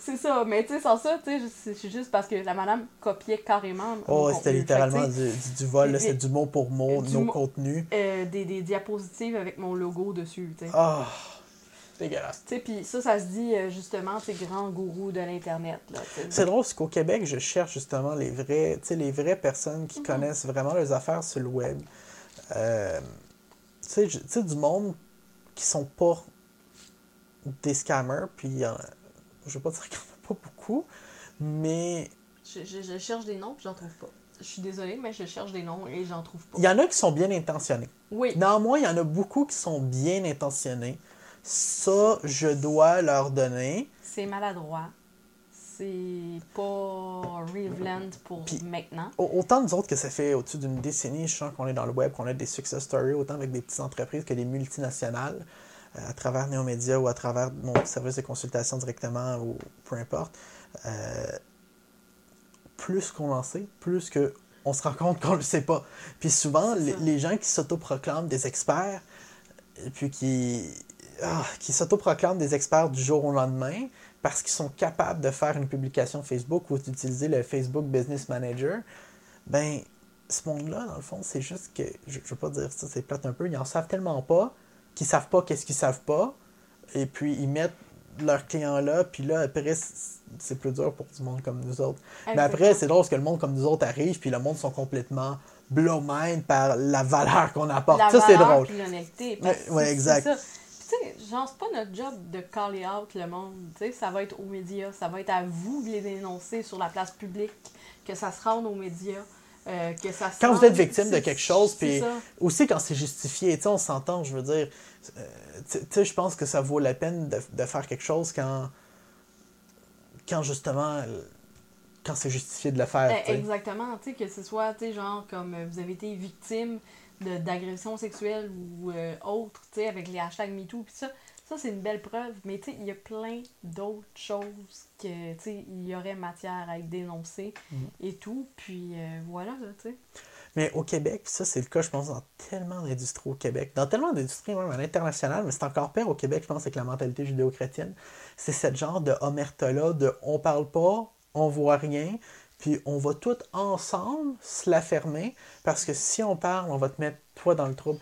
A: C'est ça, mais tu sais, sans ça, tu sais, c'est juste parce que la madame copiait carrément.
B: Oh, c'était littéralement du, du, du vol,
A: Et-
B: c'est du mot pour mot,
A: du
B: nos
A: mot-
B: contenus.
A: euh, des, des diapositives avec mon logo dessus, tu sais.
B: Ah, dégueulasse.
A: Tu sais, puis ça, ça se dit euh, justement, tu sais, grand gourou de l'Internet.
B: C'est drôle, parce qu'au Québec, je cherche justement les vrais, tu sais, les vraies personnes qui
A: Mhm.
B: connaissent vraiment leurs affaires sur le web. Euh, tu sais, du monde qui sont pas des scammers, puis il y en- je vais pas dire qu'il n'y en a pas beaucoup, mais
A: Je, je- je cherche des noms, puis j'en trouve pas. Je suis désolée, mais je cherche des noms et j'en trouve pas.
B: il y en a qui sont bien intentionnés.
A: Oui.
B: Néanmoins, il y en a beaucoup qui sont bien intentionnés. Ça, je dois leur donner.
A: C'est maladroit. C'est pas Reveland pour maintenant.
B: Au- Autant nous autres que ça fait au-dessus d'une décennie, je sens qu'on est dans le web, qu'on a des success stories, autant avec des petites entreprises que des multinationales, euh, à travers Néomédia ou à travers mon service de consultation directement ou peu importe. Euh, plus qu'on en sait, plus que on se rend compte qu'on le sait pas. Puis souvent, les, gens qui s'autoproclament des experts, et puis qui, ah, qui s'autoproclament des experts du jour au lendemain, parce qu'ils sont capables de faire une publication Facebook ou d'utiliser le Facebook Business Manager, ben, ce monde-là, dans le fond, c'est juste que, je, je veux pas dire ça, c'est plate un peu, ils en savent tellement pas qu'ils savent pas qu'est-ce qu'ils savent pas, et puis ils mettent leurs clients là, puis là, après, c'est- plus dur pour du monde comme nous autres. Mais après, c'est drôle parce que le monde comme nous autres arrive, puis le monde sont complètement blow mind par la valeur qu'on apporte.
A: La
B: ça, c'est drôle.
A: l'honnêteté. parce
B: Ouais, exact.
A: ça. Tu sais, genre, c'est pas notre job de caller out le monde. Tu sais, ça va être aux médias. Ça va être à vous de les dénoncer sur la place publique, que ça se rende aux médias. euh, que ça se
B: Quand vous êtes victime de quelque chose, puis aussi quand c'est justifié, tu sais, on s'entend, je veux dire, euh, tu sais, je pense que ça vaut la peine de, de faire quelque chose quand, quand justement, quand c'est justifié de le faire. Sais.
A: Exactement, tu sais, que ce soit, tu sais, genre, comme euh, vous avez été victime d'agression sexuelle ou euh, autre, tu sais, avec les hashtags MeToo, puis ça, ça c'est une belle preuve, mais tu sais, il y a plein d'autres choses que, tu sais, il y aurait matière à être dénoncée
B: Mhm.
A: et tout, puis euh, voilà, là, tu sais.
B: Mais au Québec, ça c'est le cas, je pense, dans tellement d'industries au Québec, dans tellement d'industries même à l'international, mais c'est encore pire au Québec, je pense, avec la mentalité judéo-chrétienne. C'est ce genre de omerta-là, de on parle pas, on voit rien, puis on va tout ensemble se la fermer, parce que si on parle, on va te mettre toi dans le trouble.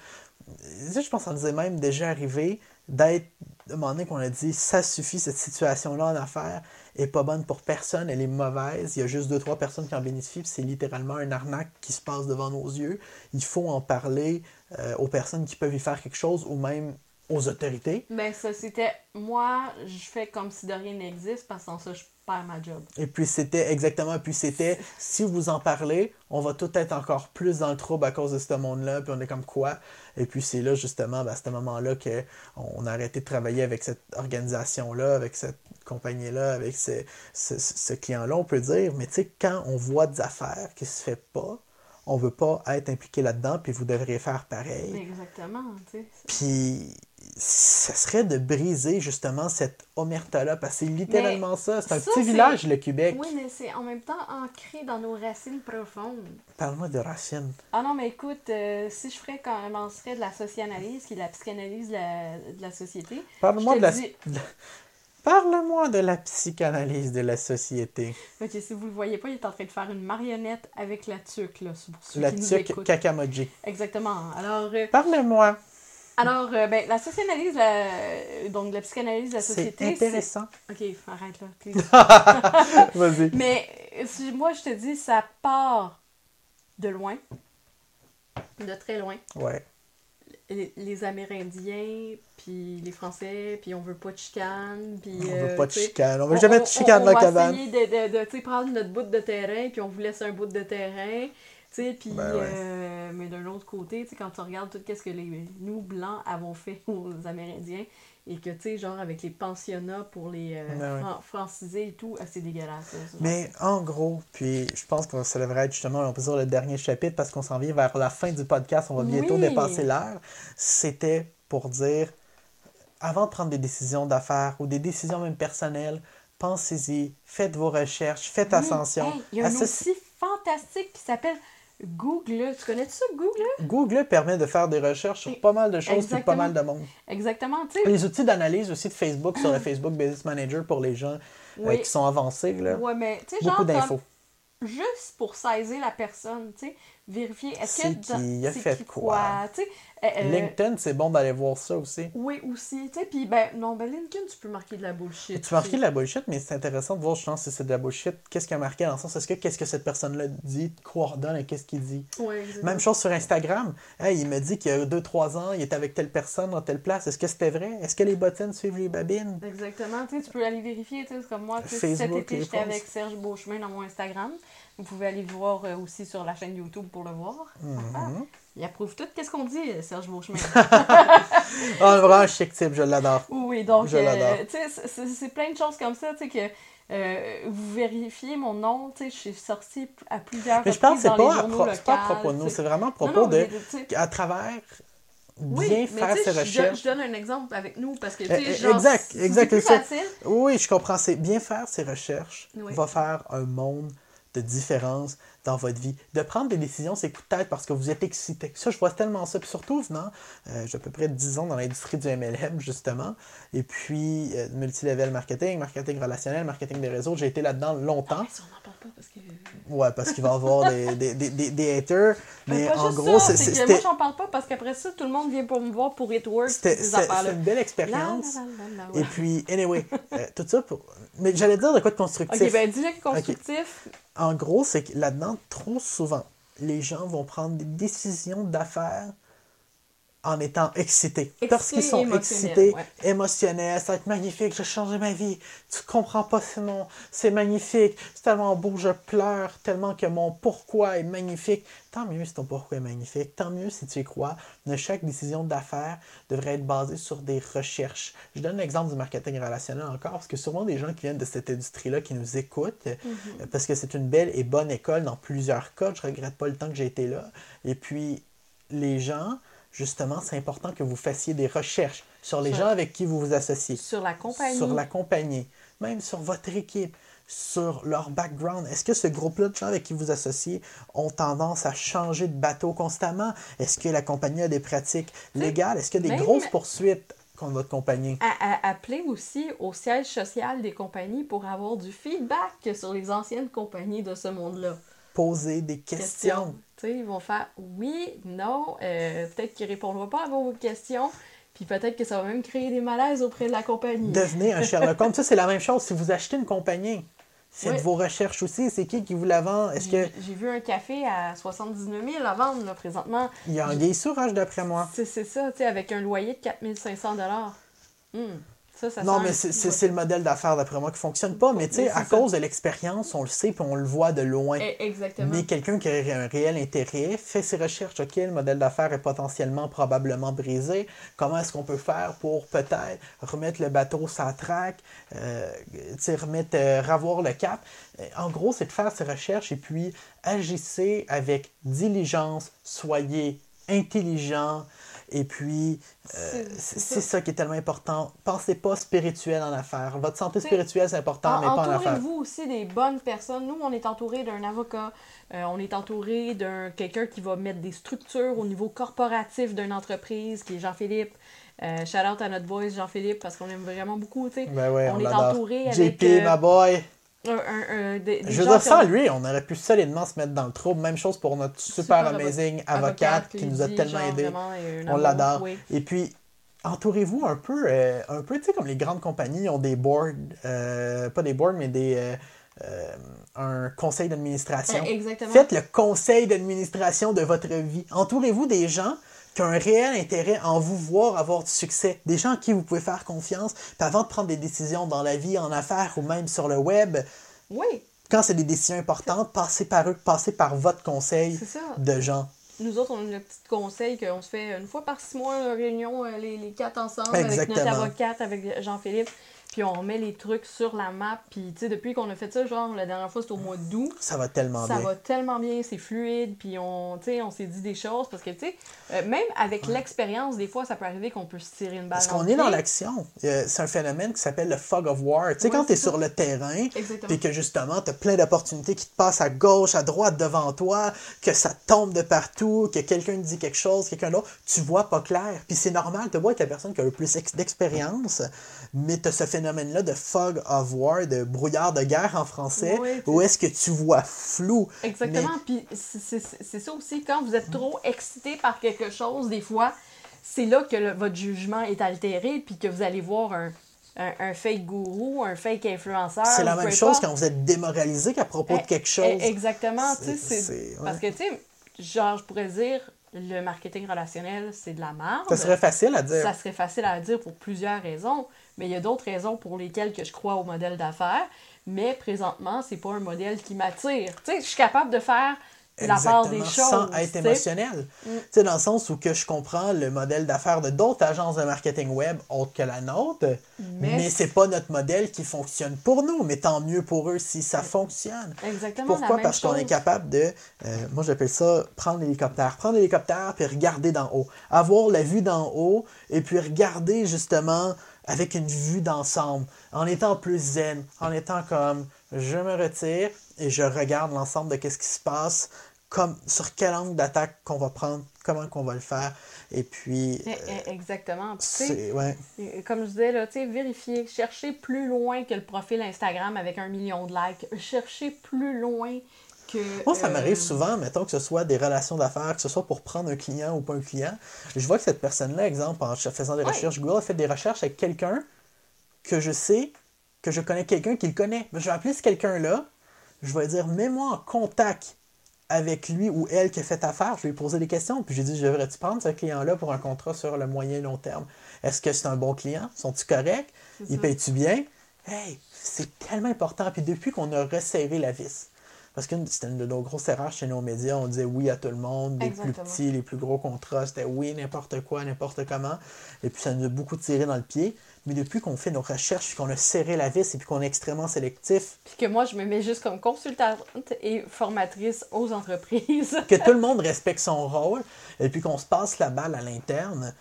B: Je pense qu'on est même déjà arrivé d'être, donné qu'on a dit, ça suffit, cette situation-là en affaires est pas bonne pour personne, elle est mauvaise, il y a juste deux, trois personnes qui en bénéficient, c'est littéralement un arnaque qui se passe devant nos yeux. Il faut en parler euh, aux personnes qui peuvent y faire quelque chose ou même aux autorités.
A: Ben, ça, c'était, moi, je fais comme si de rien n'existe, parce que ça, je perds ma job.
B: Et puis c'était exactement, puis c'était, si vous en parlez, on va tout être encore plus dans le trouble à cause de ce monde-là, puis on est comme quoi? Et puis c'est là justement, ben, à ce moment-là, qu'on a arrêté de travailler avec cette organisation-là, avec cette compagnie-là, avec ce, ce, ce client-là, on peut dire. Mais tu sais, quand on voit des affaires qui se fait pas, on veut pas être impliqué là-dedans, puis vous devriez faire pareil.
A: Exactement, tu sais.
B: Puis ça serait de briser justement cette omerta-là, parce que c'est littéralement ça. C'est un
A: ça,
B: petit village, le Québec.
A: Oui, mais c'est en même temps ancré dans nos racines profondes.
B: Parle-moi de racines.
A: Ah non, mais écoute, euh, si je ferais quand même serait de la socianalyse, qui est la psychanalyse de la, de la société,
B: Parle-moi de la...
A: dis-
B: de la- Parle-moi de la psychanalyse de la société.
A: ok, si vous le voyez pas, il est en train de faire une marionnette avec la tuque, là, pour ceux
B: La
A: qui nous
B: tuque
A: écoutent.
B: Kakamoji.
A: Exactement. Alors, euh,
B: Parle-moi.
A: Alors euh, ben, la socianalyse, la, euh, donc la psychanalyse de la
B: C'est
A: société,
B: intéressant.
A: Ok, arrête là, please.
B: Vas-y.
A: Mais euh, si- moi, je te dis, ça part de loin, de très loin.
B: Ouais.
A: les, les Amérindiens, puis les Français, puis on veut pas de chicane, puis...
B: On
A: euh,
B: veut pas de chicane. On veut jamais de chicane
A: on
B: dans la
A: va
B: cabane.
A: essayer de, de, de, tu sais, prendre notre bout de terrain, puis on vous laisse un bout de terrain, sais, puis...
B: Ben ouais.
A: euh, mais d'un autre côté, tu sais, quand tu regardes tout ce que les, nous, Blancs, avons fait aux Amérindiens, et que, tu sais, genre, avec les pensionnats pour les euh,
B: Ben ouais.
A: francisés et tout, ah, c'est dégueulasse.
B: Mais en gros, puis je pense que ça devrait être justement, on peut dire le dernier chapitre parce qu'on s'en vient vers la fin du podcast, on va bientôt
A: Oui.
B: dépasser l'heure. C'était pour dire, avant de prendre des décisions d'affaires ou des décisions même personnelles, pensez-y, faites vos recherches, faites attention.
A: hey, Il y a un outil fantastique qui s'appelle Google. Tu connais ça, Google?
B: Google permet de faire des recherches sur pas mal de choses sur pas mal de monde.
A: Exactement, tu sais.
B: Les outils d'analyse aussi de Facebook sur le Facebook Business Manager pour les gens euh, qui sont avancés. Là.
A: Ouais, mais tu sais, genre,
B: Beaucoup d'infos.
A: juste pour saisir la personne, tu sais, vérifier est-ce
B: C'est
A: que
B: qui? A fait
A: qui
B: quoi?
A: tu sais, euh, euh,
B: LinkedIn, c'est bon d'aller voir ça aussi.
A: oui aussi tu sais puis ben non ben LinkedIn tu peux marquer de la bullshit
B: Tu peux marquer de la bullshit, mais c'est intéressant de voir, je pense, si c'est de la bullshit. Qu'est-ce qu'il a marqué dans le sens, est-ce que qu'est-ce que cette personne-là dit coordonne et qu'est-ce qu'il dit?
A: Ouais, exactement.
B: Même chose sur Instagram. Hey, il me dit qu'il y a 2-3 ans, il était avec telle personne dans telle place. Est-ce que c'était vrai? Est-ce que les bottines suivent les babines?
A: Exactement, tu sais, tu peux aller vérifier, tu sais, c'est comme moi, sais, cet
B: Facebook,
A: été, j'étais avec Serge Beauchemin dans mon Instagram. Vous pouvez aller le voir euh, aussi sur la chaîne YouTube pour le voir.
B: Mhm.
A: Il approuve tout. Qu'est-ce qu'on dit, euh, Serge Beauchemin?
B: Ah, vraiment un chic type, je l'adore.
A: oui, donc,
B: Je
A: euh,
B: l'adore.
A: sais, c'est- plein de choses comme ça, tu sais, que euh, vous vérifiez mon nom, tu sais, je suis sortie à plusieurs
B: Mais je pense que c'est pas, pas à propos de nous, c'est vraiment à propos
A: non,
B: de.
A: mais,
B: À travers
A: oui,
B: bien
A: mais
B: faire ses recherches.
A: Je, donne un exemple avec nous parce que, tu
B: Euh,
A: sais,
B: euh,
A: genre,
B: exact, exact,
A: plus facile.
B: Oui, je comprends. C'est bien faire ses recherches
A: Oui.
B: va faire un monde de différence dans votre vie. De prendre des décisions, c'est peut-être parce que vous êtes excité. Ça, je vois tellement ça. Puis surtout, venant, euh, j'ai à peu près 10 ans dans l'industrie du MLM, justement. Et puis, euh, multilevel marketing, marketing relationnel, marketing des réseaux. J'ai été là-dedans longtemps.
A: Mais ça, on n'en parle pas parce que...
B: Ouais, parce qu'il va y avoir des, des, des, des, des haters. Mais en gros, c'est-
A: moi j'en parle pas parce qu'après ça tout le monde vient pour me voir pour It Works
B: c'était- une belle expérience.
A: la, la, la, la,
B: Et puis, anyway, euh, tout ça pour. Mais j'allais dire de quoi de constructif.
A: Ok, ben dis-le constructif.
B: En gros, c'est que là-dedans, trop souvent, les gens vont prendre des décisions d'affaires en étant excités.
A: Excités
B: Parce qu'ils sont excités,
A: ouais.
B: émotionnels. Ça va être magnifique, j'ai changé ma vie. Tu comprends pas, Simon. C'est magnifique. C'est tellement beau, je pleure tellement que mon pourquoi est magnifique. Tant mieux si ton pourquoi est magnifique. Tant mieux si tu y crois. Mais chaque décision d'affaires devrait être basée sur des recherches. Je donne l'exemple du marketing relationnel encore, parce que sûrement des gens qui viennent de cette industrie-là qui nous écoutent, euh, parce que c'est une belle et bonne école dans plusieurs cas. Je regrette pas le temps que j'ai été là. Et puis, les gens, justement, c'est important que vous fassiez des recherches sur les
A: Sur-
B: gens avec qui vous vous associez,
A: Sur la compagnie.
B: sur la compagnie, même sur votre équipe, sur leur background. Est-ce que ce groupe-là de gens avec qui vous associez ont tendance à changer de bateau constamment? Est-ce que la compagnie a des pratiques légales? Est-ce qu'il y a des
A: même-
B: grosses poursuites contre votre compagnie?
A: À, à- appeler aussi au siège social des compagnies pour avoir du feedback sur les anciennes compagnies de ce monde-là.
B: Poser des questions.
A: Ils vont faire oui, non, euh, peut-être qu'ils répondront pas à vos questions, puis peut-être que ça va même créer des malaises auprès de la compagnie.
B: Devenez un Sherlock Holmes. Ça, c'est la même chose. Si vous achetez une compagnie, faites
A: Ouais.
B: vos recherches aussi. C'est qui qui vous la vend? Est-ce que
A: J'ai vu un café à 79 000 à vendre, là, présentement.
B: il y a un gay sourage d'après moi?
A: C'est c'est ça, tu sais, avec un loyer de 4500 Hum, Ça, ça
B: Non, mais c'est le modèle d'affaires, d'après moi, qui fonctionne pas. Mais tu sais, à
A: ça.
B: cause de l'expérience, on le sait puis on le voit de loin.
A: Eh, Exactement.
B: Mais quelqu'un qui a un réel intérêt fait ses recherches. OK, le modèle d'affaires est potentiellement, probablement brisé. Comment est-ce qu'on peut faire pour peut-être remettre le bateau la traque, euh, tu sais, remettre, euh, ravoir le cap? Euh, En gros, c'est de faire ses recherches et puis agissez avec diligence, soyez intelligent. Et puis, euh,
A: C'est-
B: ça qui est tellement important. Pensez pas spirituel en affaires. Votre santé spirituelle, c'est important, mais pas en affaires.
A: Entourez-vous aussi des bonnes personnes. Nous, on est entouré d'un avocat, euh, on est entouré d'un quelqu'un qui va mettre des structures au niveau corporatif d'une entreprise, qui est Jean-Philippe. Euh, shout out à notre boys Jean-Philippe parce qu'on aime vraiment beaucoup, tu sais.
B: Ben ouais, on,
A: on est entouré avec,
B: JP,
A: euh,
B: ma boy.
A: Un, un- un- des, des
B: Je veux dire, sans
A: ont-
B: lui, on aurait pu solidement se mettre dans le trouble. Même chose pour notre super,
A: Super
B: amazing
A: avo-
B: avocate qui nous a tellement
A: genre,
B: aidés.
A: vraiment, euh,
B: On l'adore.
A: oui.
B: Et puis, entourez-vous un peu, euh, un peu, tu sais, comme les grandes compagnies ont des boards, euh, pas des boards, mais des, euh, un conseil d'administration.
A: Exactement.
B: Faites le conseil d'administration de votre vie. Entourez-vous des gens qui ont un réel intérêt en vous voir avoir du succès. Des gens à qui vous pouvez faire confiance. Puis avant de prendre des décisions dans la vie, en affaires ou même sur le web,
A: Oui,
B: quand c'est des décisions importantes, passez par eux, passez par votre conseil de gens.
A: Nous autres, on a le petit conseil qu'on se fait une fois par six mois, une réunion, euh, les, les quatre ensemble, avec notre avocate, avec Jean-Philippe. Puis on remet les trucs sur la map. Puis, tu sais, depuis qu'on a fait ça, genre, la dernière fois, c'était au mois d'août.
B: Ça va tellement
A: Ça
B: bien.
A: va tellement bien, c'est fluide, puis on, tu sais, on s'est dit des choses, parce que, tu sais, euh, même avec l'expérience, des fois, ça peut arriver qu'on peut se tirer une balle
B: Parce qu'on est dans l'action. Euh, C'est un phénomène qui s'appelle le fog of war. Tu sais,
A: Ouais,
B: quand tu es sur
A: ça.
B: le terrain, puis que justement, tu as plein d'opportunités qui te passent à gauche, à droite, devant toi, que ça tombe de partout, que quelqu'un dit quelque chose, quelqu'un d'autre, tu vois pas clair. Puis c'est normal, tu vois avec la personne qui a le plus ex- d'expérience, mais tu as ce phénomène-là de fog of war, de brouillard de guerre en français, où est-ce que tu vois flou?
A: Exactement. Puis c'est ça aussi, quand vous êtes trop excité par quelque chose, des fois, c'est là que votre jugement est altéré, puis que vous allez voir un, un, fake gourou, un fake influenceur.
B: C'est la même chose quand vous êtes démoralisé qu'à propos de eh, quelque chose.
A: Eh, exactement. Parce que, tu sais, genre, je pourrais dire, le marketing relationnel, c'est de la merde.
B: Ça serait facile à dire.
A: Ça serait facile à dire pour plusieurs raisons, mais il y a d'autres raisons pour lesquelles que je crois au modèle d'affaires. Mais présentement, c'est pas un modèle qui m'attire. Tu sais, je suis capable de faire la part des choses.
B: Sans être émotionnel. Mm. Tu sais, dans le sens où que je comprends le modèle d'affaires de d'autres agences de marketing web autres que la nôtre, mais, mais c'est pas notre modèle qui fonctionne pour nous. Mais tant mieux pour eux si ça fonctionne.
A: Exactement.
B: Pourquoi? Parce qu'on est capable de, euh, moi j'appelle ça prendre l'hélicoptère. Prendre l'hélicoptère puis regarder d'en haut. Avoir la vue d'en haut et puis regarder justement avec une vue d'ensemble, en étant plus zen, en étant comme je me retire et je regarde l'ensemble de qu'est-ce qui se passe, comme sur quel angle d'attaque qu'on va prendre, comment qu'on va le faire. Et puis.
A: Eh, eh, exactement.
B: C'est, ouais.
A: Comme je disais, là, vérifier, chercher plus loin que le profil Instagram avec un million de likes. Chercher plus loin que.
B: Moi, ça m'arrive euh, souvent, mettons que ce soit des relations d'affaires, que ce soit pour prendre un client ou pas un client. Je vois que cette personne-là, exemple, en faisant des recherches Google, a fait des recherches avec quelqu'un que je sais que je connais quelqu'un qui le connaît. Je vais appeler ce quelqu'un-là, je vais dire, mets-moi en contact avec lui ou elle qui a fait affaire. Je vais lui poser des questions, puis je lui dis, devrais-tu prendre ce client-là pour un contrat sur le moyen et long terme? Est-ce que c'est un bon client? Sont-ils corrects? Ils payent-tu bien? Hey, c'est tellement important. Puis depuis qu'on a resserré la vis, parce que c'était une de nos grosses erreurs chez nos médias. On disait oui à tout le monde, les plus petits, les plus gros contrats, c'était oui, n'importe quoi, n'importe comment. Et puis ça nous a beaucoup tiré dans le pied. Mais depuis qu'on fait nos recherches, qu'on a serré la vis et puis qu'on est extrêmement sélectif.
A: Puis que moi, je me mets juste comme consultante et formatrice aux entreprises.
B: que tout le monde respecte son rôle et puis qu'on se passe la balle à l'interne,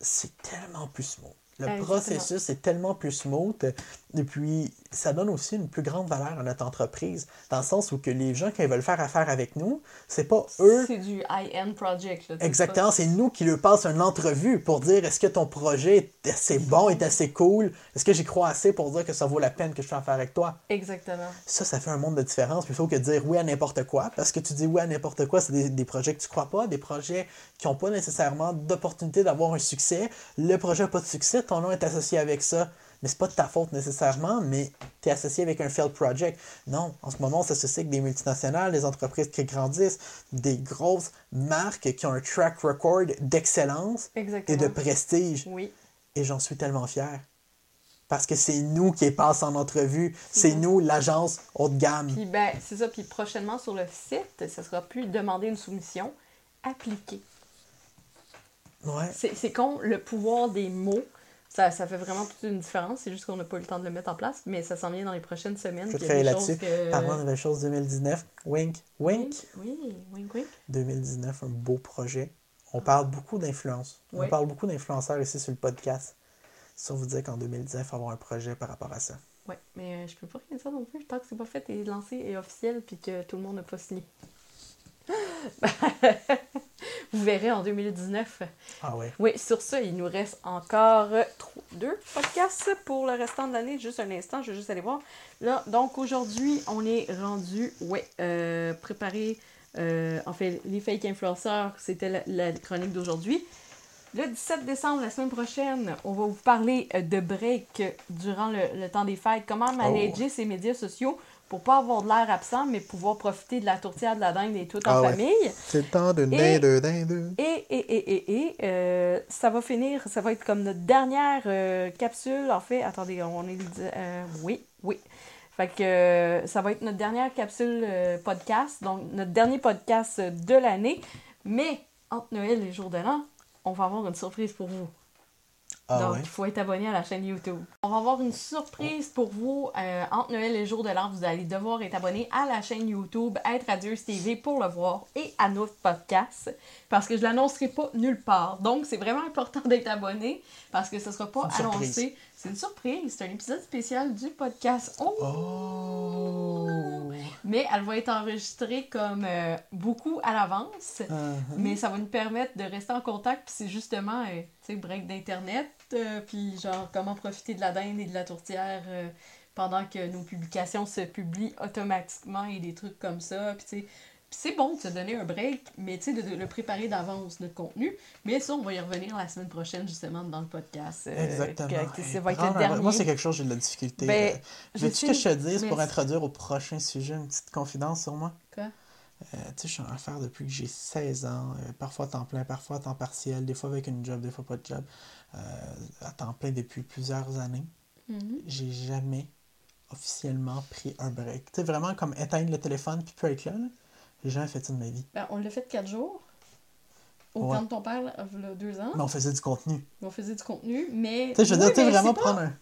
B: c'est tellement plus smooth. Le processus est tellement plus smooth. Et puis, ça donne aussi une plus grande valeur à notre entreprise, dans le sens où que les gens qui veulent faire affaire avec nous, c'est pas eux.
A: C'est du high-end project.
B: Exactement, c'est nous qui leur passent une entrevue pour dire est-ce que ton projet est assez bon, est assez cool, est-ce que j'y crois assez pour dire que ça vaut la peine que je fasse affaire avec toi?
A: Exactement.
B: Ça, ça fait un monde de différence. Plutôt que de dire oui à n'importe quoi, parce que tu dis oui à n'importe quoi, c'est des, des, projets que tu crois pas, des projets qui n'ont pas nécessairement d'opportunité d'avoir un succès. Le projet n'a pas de succès, ton nom est associé avec ça mais c'est pas de ta faute nécessairement, mais tu es associé avec un failed project? Non, en ce moment, on s'associe avec des multinationales, des entreprises qui grandissent, des grosses marques qui ont un track record d'excellence et de prestige.
A: Oui.
B: Et j'en suis tellement fier. Parce que c'est nous qui passons en entrevue, c'est nous l'agence haut de gamme.
A: Puis ben, c'est ça, puis prochainement sur le site, ça sera plus demander une soumission, appliquer.
B: Ouais.
A: C'est con, le pouvoir des mots ça, ça fait vraiment toute une différence. C'est juste qu'on n'a pas eu le temps de le mettre en place, mais ça s'en vient dans les prochaines semaines.
B: Je vais faire là-dessus. Que... Parlons de nouvelles choses 2019. Wink, wink.
A: Oui, wink, wink.
B: 2019, un beau projet. On parle beaucoup d'influence. On parle beaucoup d'influenceurs ici sur le podcast. Ça vous dire qu'en 2019, il faut avoir un projet par rapport à ça.
A: Oui, mais euh, je peux pas rien dire non plus tant que c'est pas fait et lancé et officiel puis que tout le monde n'a pas signé. Vous verrez en 2019.
B: Ah ouais.
A: Oui, sur ça, il nous reste encore deux podcasts pour le restant de l'année. Juste un instant, je vais juste aller voir. Là, donc aujourd'hui, on est rendu, ouais, euh, préparé. Euh, en fait, les fake influenceurs, c'était la, chronique d'aujourd'hui. Le 17 décembre, la semaine prochaine, on va vous parler de break durant le, temps des fêtes. Comment manager oh. ses médias sociaux? Pour pas avoir de l'air absent, mais pouvoir profiter de la tourtière de la dinde et tout en ah famille.
B: C'est le temps de de dinde.
A: Et, et, et, et, et euh, ça va finir, ça va être comme notre dernière euh, capsule. En fait, attendez, on est. Euh, oui, oui. Fait que ça va être notre dernière capsule podcast, donc notre dernier podcast de l'année. Mais entre Noël et le jour de l'an, on va avoir une surprise pour vous.
B: Ah
A: Donc, il faut être abonné à la chaîne YouTube. On va avoir une surprise pour vous. Euh, entre Noël et le jour de l'an, vous allez devoir être abonné à la chaîne YouTube, être Radieuse TV pour le voir et à notre podcast. Parce que je l'annoncerai pas nulle part. Donc, c'est vraiment important d'être abonné parce que ce sera pas annoncé C'est une surprise. C'est un épisode spécial du podcast. Oh!
B: Oh!
A: Mais elle va être enregistrée comme euh, beaucoup à l'avance.
B: Uh-huh.
A: Mais ça va nous permettre de rester en contact. Puis c'est justement, euh, tu sais, break d'Internet. Euh, puis genre, comment profiter de la dinde et de la tourtière euh, pendant que nos publications se publient automatiquement et des trucs comme ça. Puis tu sais, puis c'est bon de se donner un break, mais tu sais, de, de le préparer d'avance, notre contenu. Mais ça, on va y revenir la semaine prochaine, justement, dans le podcast. euh,
B: Exactement.
A: que- que ça
B: Et
A: va être
B: prendre
A: le
B: un-
A: dernier.
B: Moi, c'est quelque chose, j'ai de la difficulté.
A: Ben,
B: Euh, Veux-tu que je te dise
A: mais
B: pour introduire au prochain sujet une petite confidence sur moi?
A: Quoi?
B: Euh, tu sais, je suis en affaires depuis que j'ai 16 ans, parfois temps plein, parfois temps partiel, des fois avec une job, des fois pas de job. Euh, à temps plein depuis plusieurs années.
A: Mhm.
B: J'ai jamais officiellement pris un break. Tu sais, vraiment comme éteindre le téléphone puis plus être là. là. J'ai jamais fait ça de ma vie.
A: Ben, on l'a fait quatre jours. Au
B: Ouais.
A: temps de ton père, là, il y a deux ans.
B: Mais on faisait du contenu.
A: On faisait du contenu, mais.
B: Tu sais, je veux
A: Oui,
B: dire, tu vraiment
A: pas-
B: prendre un.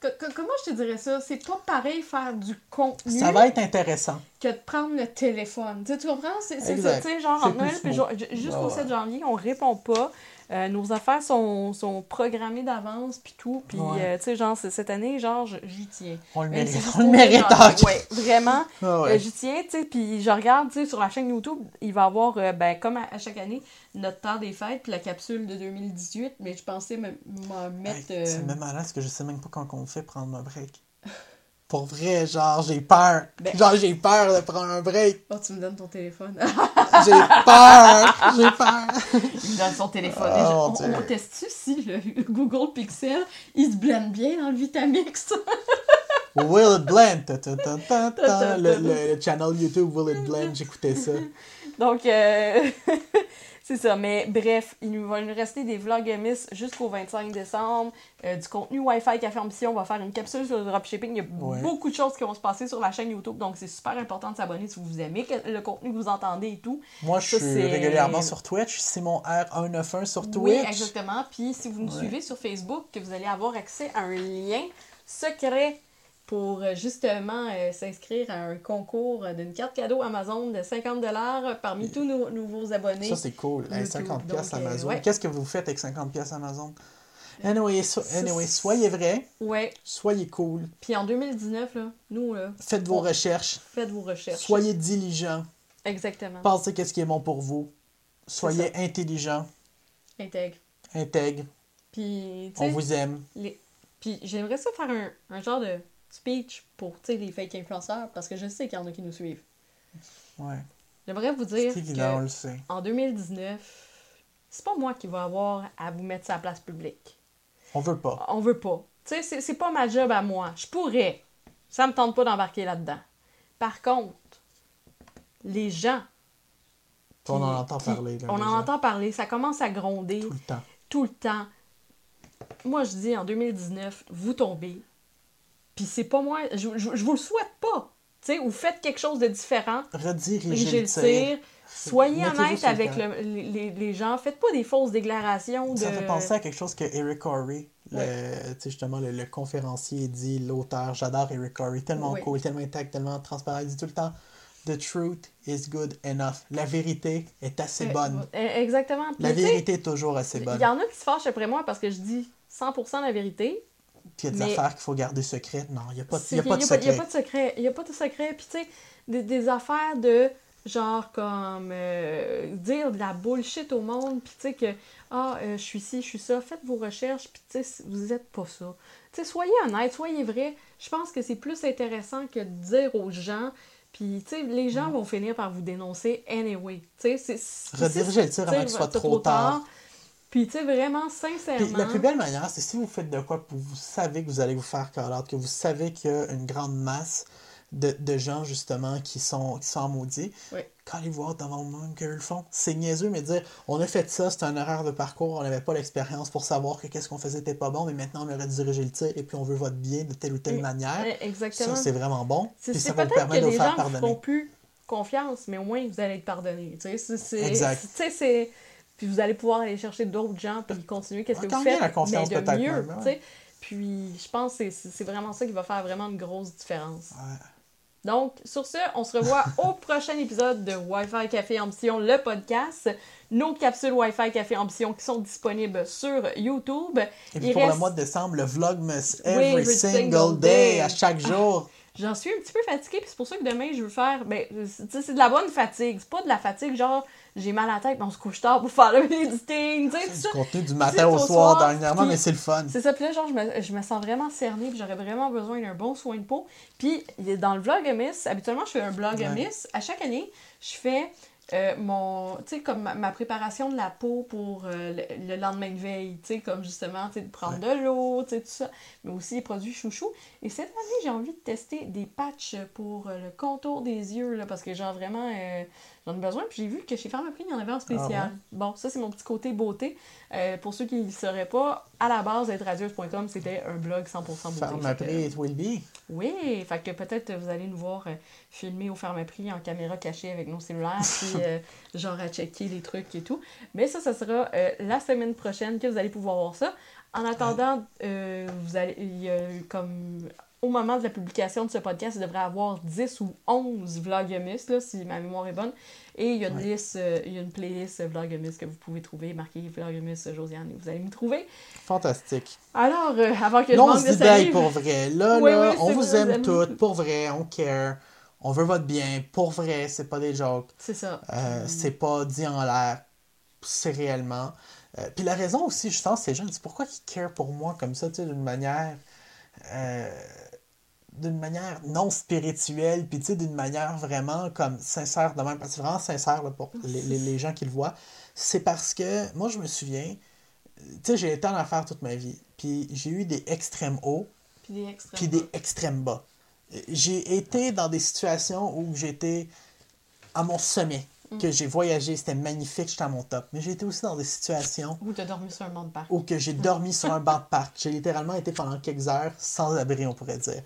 A: Co- co- comment je te dirais ça? C'est pas pareil faire du contenu
B: Ça va être intéressant.
A: que de prendre le téléphone. Tu comprends? C'est ça.
B: Exact.
A: Tu sais, genre, entre Noël puis jusqu'au
B: Ah ouais.
A: 7 janvier, on répond pas. Euh, nos affaires sont, sont programmées d'avance, puis tout. Puis,
B: Ouais.
A: euh, tu sais, genre, cette année, genre, j'y tiens.
B: On le
A: si
B: mérite. On le mérite.
A: Ouais, vraiment.
B: Ah ouais.
A: Euh, j'y tiens, tu sais, puis je regarde, tu sais, sur la chaîne YouTube, il va y avoir, euh, ben, comme à, à chaque année, notre temps des fêtes, puis la capsule de 2018, mais je pensais me- m'en mettre...
B: Hey, C'est
A: euh,
B: même malade parce que je sais même pas quand on fait prendre un break. Pour vrai, genre, j'ai peur.
A: Ben-
B: Genre, j'ai peur de prendre un break.
A: Oh, tu me donnes ton téléphone.
B: J'ai peur. J'ai peur.
A: il me donne son téléphone.
B: Oh,
A: on, on teste-tu si le Google Pixel, il se blende bien dans le Vitamix?
B: Will it blend? Ta, ta, ta, ta, ta. Le, le, le channel YouTube Will it blend, j'écoutais ça.
A: Donc, euh, c'est ça. Mais bref, il nous va nous rester des vlogmas jusqu'au 25 décembre. Euh, du contenu Wi-Fi Café Ambition. On va faire une capsule sur le dropshipping. Il y a
B: Ouais.
A: beaucoup de choses qui vont se passer sur la chaîne YouTube. Donc, c'est super important de s'abonner si vous aimez le contenu que vous entendez et tout.
B: Moi, je
A: Ça,
B: suis régulièrement sur Twitch. C'est mon R191 sur Twitch.
A: Oui, exactement. Puis si vous nous
B: Ouais.
A: suivez sur Facebook, que vous allez avoir accès à un lien secret pour euh, justement euh, s'inscrire à un concours d'une carte cadeau Amazon de 50 parmi tous nos nouveaux abonnés.
B: Ça, c'est cool. Hey,
A: YouTube.
B: 50
A: Donc, euh,
B: Amazon.
A: ouais.
B: Qu'est-ce que vous faites avec 50 pièces Amazon? Anyway, so- anyway, soyez vrai,
A: Ouais.
B: soyez cool,
A: Puis en 2019, là, nous, là,
B: faites vos
A: On-
B: recherches,
A: faites vos recherches.
B: soyez diligents,
A: Exactement.
B: pensez qu'est-ce qui est bon pour vous, soyez intelligents,
A: Intègre.
B: intègres,
A: Puis,
B: on vous aime.
A: les... Puis j'aimerais ça faire un, un genre de speech pour, les fake influenceurs, parce que je sais qu'il y en a qui nous suivent.
B: Ouais,
A: J'aimerais vous dire
B: on
A: que
B: le sait.
A: en 2019, c'est pas moi qui va avoir à vous mettre la place publique.
B: On veut pas.
A: On veut pas. Tu sais, c'est- pas ma job à moi. Je pourrais. Ça me tente pas d'embarquer là-dedans. Par contre, les gens.
B: on en entend
A: qui-
B: parler. Là,
A: on
B: déjà,
A: en entend parler. Ça commence à gronder
B: tout le temps.
A: tout le temps. Moi, je dis en 2019, vous tombez. Puis c'est pas moi. Je, je, je vous le souhaite pas. Tu sais, ou faites quelque chose de différent.
B: Redirigez
A: Dirigez
B: le tir.
A: Soyez honnête
B: le
A: avec le- les, les- gens. Faites pas des fausses déclarations de.
B: Ça fait penser à quelque chose que Eric Corey, le, tu sais, justement le, le conférencier, dit, l'auteur. J'adore Eric Corey, tellement
A: Oui.
B: cool, tellement intact, tellement transparent. Il dit tout le temps The truth is good enough. La vérité est assez
A: Euh,
B: bonne.
A: euh, Exactement.
B: La vérité est toujours assez
A: Il
B: bonne.
A: y en a qui se fâchent après moi parce que je dis 100% la vérité.
B: Puis il y a des
A: mais-
B: affaires qu'il faut garder secrètes. Non, il n'y a pas, de
A: Il n'y a
B: secret.
A: pas de secret. Il n'y a pas de secret. Puis, tu sais, des, des affaires de genre comme euh, dire de la bullshit au monde. Puis, tu sais, que ah, euh, je suis ci, je suis ça. Faites vos recherches. Puis, tu sais, vous n'êtes pas ça. Tu sais, soyez honnête, soyez vrai. Je pense que c'est plus intéressant que de dire aux gens. Puis, tu sais, les gens vont finir par vous dénoncer anyway. Tu sais, c'est.
B: Redirigez le tir avant
A: sais,
B: qu'il soit trop tard.
A: Puis, tu sais, vraiment, sincèrement.
B: Puis la plus belle manière, c'est si vous faites de quoi, vous savez que vous allez vous faire call out, que vous savez qu'il y a une grande masse de, de gens, justement, qui sont, qui sont en maudit.
A: Oui.
B: Allez voir devant le monde qu'ils le font. C'est niaiseux, mais dire on a fait ça, c'est un erreur de parcours, on n'avait pas l'expérience pour savoir que qu'est-ce qu'on faisait n'était pas bon, mais maintenant on aurait dirigé le tir et puis on veut votre bien de telle ou telle
A: Mm.
B: manière.
A: Ouais, Exactement.
B: Ça, c'est vraiment bon. Puis ça va vous
A: que
B: permettre de
A: les
B: vous faire pardonner.
A: plus confiance, mais au moins vous allez être pardonné. Tu sais, c'est- Puis vous allez pouvoir aller chercher d'autres gens puis continuer qu'est-ce que vous faites, mais de mieux.
B: même,
A: tu sais. Puis je pense que c'est- vraiment ça qui va faire vraiment une grosse différence.
B: Ouais.
A: Donc, sur ce, on se revoit au prochain épisode de Wi-Fi Café Ambition, le podcast. Nos capsules Wi-Fi Café Ambition qui sont disponibles sur YouTube.
B: Et puis pour le mois de décembre, le Vlogmas every, single, day, à chaque jour.
A: J'en suis un petit peu fatiguée, puis c'est pour ça que demain, je veux faire. Ben, c'est de la bonne fatigue. C'est pas de la fatigue, genre, j'ai mal à la tête, mais on se couche tard pour faire le editing.
B: C'est du contenu du matin au soir, dernièrement, mais c'est le fun.
A: C'est ça, puis là, genre, je me, je me sens vraiment cernée, puis j'aurais vraiment besoin d'un bon soin de peau. Puis, dans le vlog Miss, habituellement, je fais un vlog Miss. À chaque année, je fais euh, mon, tu sais, comme ma, préparation de la peau pour euh, le, lendemain de veille, tu sais, comme justement, tu sais, de prendre de l'eau, tu sais, tout ça, mais aussi les produits chouchou. Et cette année, j'ai envie de tester des patchs pour euh, le contour des yeux, là, parce que genre vraiment, j'en ai besoin. Puis j'ai vu que chez Pharmaprix, il y en avait en spécial. Ah bon, ça, c'est mon petit côté beauté. Euh, pour ceux qui ne sauraient pas, à la base, être c'était un blog 100% beauté.
B: Pharmaprix it will be.
A: Oui, fait que peut-être vous allez nous voir euh, filmer au Pharmaprix en caméra cachée avec nos cellulaires, puis euh, genre à checker les trucs et tout. Mais ça, ça sera la semaine prochaine que vous allez pouvoir voir ça. En attendant, vous allez, il y a comme au moment de la publication de ce podcast, il devrait avoir 10 ou 11 Vlogmas, là, si ma mémoire est bonne. Et il y a une, liste, euh, il y a une playlist que vous pouvez trouver, marquée Vlogmas Josiane, et vous allez me trouver.
B: Fantastique.
A: Alors, euh, avant que
B: je manque de salive... pour vrai. Là, là, on vous aime toutes, pour vrai, on care. On veut votre bien, pour vrai, c'est pas des jokes.
A: C'est ça.
B: Euh, c'est pas dit en l'air, c'est réellement. puis la raison aussi, je pense, ces gens, c'est pourquoi ils care pour moi comme ça, tu sais, d'une manière d'une manière non spirituelle, puis tu sais, d'une manière vraiment comme sincère de même, parce que vraiment sincère pour les, les, gens qui le voient, c'est parce que moi, je me souviens, tu sais, j'ai été en affaires toute ma vie, puis j'ai eu des extrêmes hauts,
A: puis des extrêmes,
B: puis des extrêmes bas. J'ai été dans des situations où j'étais à mon sommet, mm. que j'ai voyagé, c'était magnifique, j'étais à mon top. Mais j'ai été aussi dans des situations...
A: Où tu as dormi sur un banc de parc.
B: Où que j'ai dormi sur un banc de parc. J'ai littéralement été pendant quelques heures sans abri, on pourrait dire.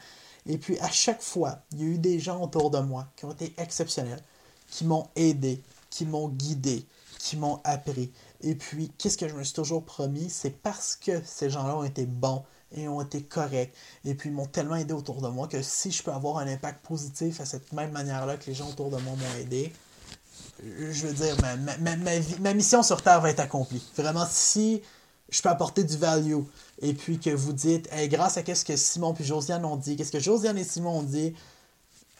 B: Et puis à chaque fois, il y a eu des gens autour de moi qui ont été exceptionnels, qui m'ont aidé, qui m'ont guidé, qui m'ont appris. Et puis, qu'est-ce que je me suis toujours promis? C'est parce que ces gens-là ont été bons et ont été corrects. Et puis, ils m'ont tellement aidé autour de moi que si je peux avoir un impact positif à cette même manière-là que les gens autour de moi m'ont aidé, je veux dire, ma, ma, mission sur Terre va être accomplie. Vraiment, si je peux apporter du value. Et puis que vous dites, grâce à ce que Simon puis Josiane ont dit, qu'est-ce que Josiane et Simon ont dit,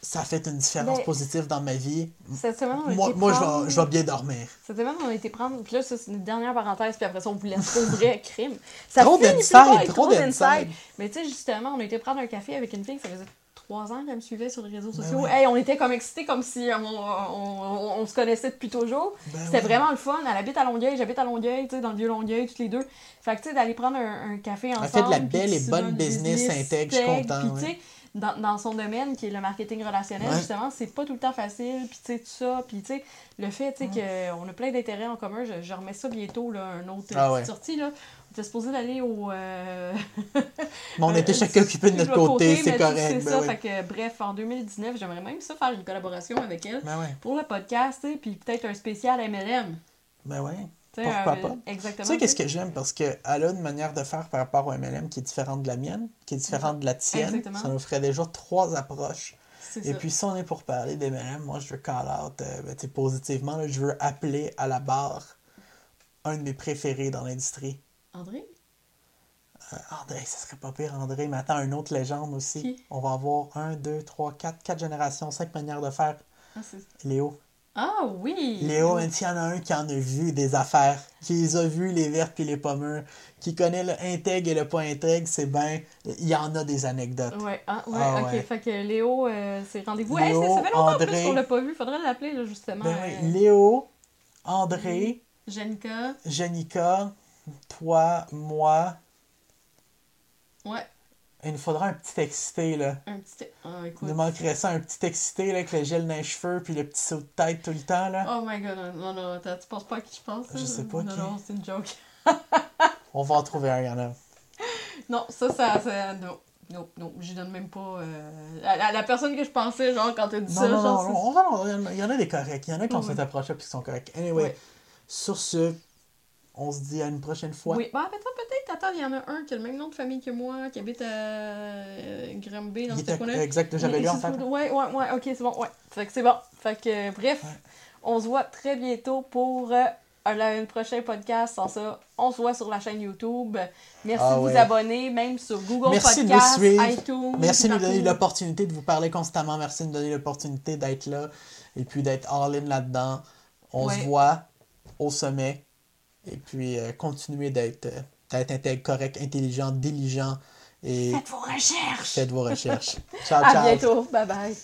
B: ça a fait une différence positive dans ma vie.
A: Cette semaine, on
B: moi, moi je, vais, je, vais, bien dormir.
A: Cette semaine, on a été prendre. Puis là, c'est une dernière parenthèse, puis après ça, on vous laisse pour vrai crime.
B: Ça trop d'insight, trop d'insight.
A: Mais tu sais, justement, on a été prendre un café avec une fille, ça faisait trois ans qu'elle me suivait sur les réseaux ben sociaux. Hey, on était comme excités, comme si on, on, on, se connaissait depuis toujours. Ben C'était vraiment le fun. Elle habite à Longueuil, j'habite à Longueuil, tu sais, dans le vieux Longueuil, toutes les deux. Fait que, tu sais, d'aller prendre un, café ensemble.
B: Elle fait de la belle et bonne business, intègre, je suis content. Puis,
A: dans, dans, son domaine, qui est le marketing relationnel, justement, c'est pas tout le temps facile, puis tu sais, tout ça, puis tu sais, le fait, tu sais, qu'on a plein d'intérêts en commun, je, je, remets ça bientôt, là, un autre ah, sortie, là, était supposé d'aller au. Euh,
B: mais on était chacun occupé de notre côté, c'est correct.
A: C'est ben ça, fait que, bref, en 2019, j'aimerais même ça faire une collaboration avec elle
B: ben
A: pour le podcast, puis peut-être un spécial MLM.
B: Ben ouais. Pourquoi euh, pas?
A: Exactement.
B: Tu sais, qu'est-ce que j'aime? Parce qu'elle a une manière de faire par rapport au MLM qui est différente de la mienne, qui est différente de la tienne. Ça nous ferait déjà trois approches. Et puis, si on est pour parler d'MLM, moi, je veux call out euh, ben, positivement. je veux appeler à la barre un de mes préférés dans l'industrie.
A: André?
B: Euh, André, ça serait pas pire, André. Mais attends, une autre légende aussi. On va avoir un, deux, trois, quatre, quatre générations, cinq manières de faire.
A: Ah,
B: Léo.
A: Ah oui!
B: Léo, même s'il y en a un qui en a vu des affaires, qui les a vues, les vertes et les pommures, qui connaît le intègre et le pas intègre, c'est bien. Il y en a des anecdotes.
A: Ouais, ah, ouais, ah, ok. Fait que Léo, euh, c'est rendez-vous. Léo, ça, fait longtemps André... qu'on l'a pas vu. Faudrait l'appeler, justement.
B: Ben, euh... Léo, André,
A: Jenica.
B: Jenica, toi, moi.
A: Ouais.
B: Il nous faudra un petit excité, là.
A: Un petit. Oh, écoute.
B: Il nous manquerait ça, un petit excité, là, avec le gel dans les cheveux, puis le petit saut de tête tout le temps, là.
A: Oh my god, non, non, attends, tu penses pas à qui je pense?
B: Je sais pas
A: non,
B: qui.
A: Non, c'est une joke.
B: On va en trouver un, y'en a.
A: Non, ça, ça, ça non. Non, non, je donne même pas. Euh, à, la personne que je pensais, genre, quand tu dit ça.
B: Non,
A: genre,
B: non, non, il y en a des corrects. Il y en a qui ont oh, cette approche-là puis qui sont corrects. Anyway, sur ce, on se dit à une prochaine fois.
A: Oui, bah, peut-être, peut-être, attends, il y en a un qui a le même nom de famille que moi, qui habite à euh, Granby, dans
B: était-
A: coin-là.
B: exact, j'avais lu en fait.
A: Ouais, ouais, ouais, ok, c'est bon, ouais. Fait que c'est bon. Fait que, euh, bref,
B: Ouais.
A: on se voit très bientôt pour euh, un, un prochain podcast. Sans ça, on se voit sur la chaîne YouTube. Merci
B: Ah
A: de vous
B: ouais.
A: abonner, même sur Google
B: Merci de nous
A: iTunes.
B: Merci de nous donner l'opportunité de vous parler constamment. Merci de nous donner l'opportunité d'être là et puis d'être all-in là-dedans. On
A: Ouais.
B: se voit au sommet et puis euh, continuer d'être euh, d'être intègre, correct, intelligent, diligent et
A: Faites vos recherches.
B: faites vos recherches. Ciao,
A: À
B: ciao.
A: bientôt. Bye bye.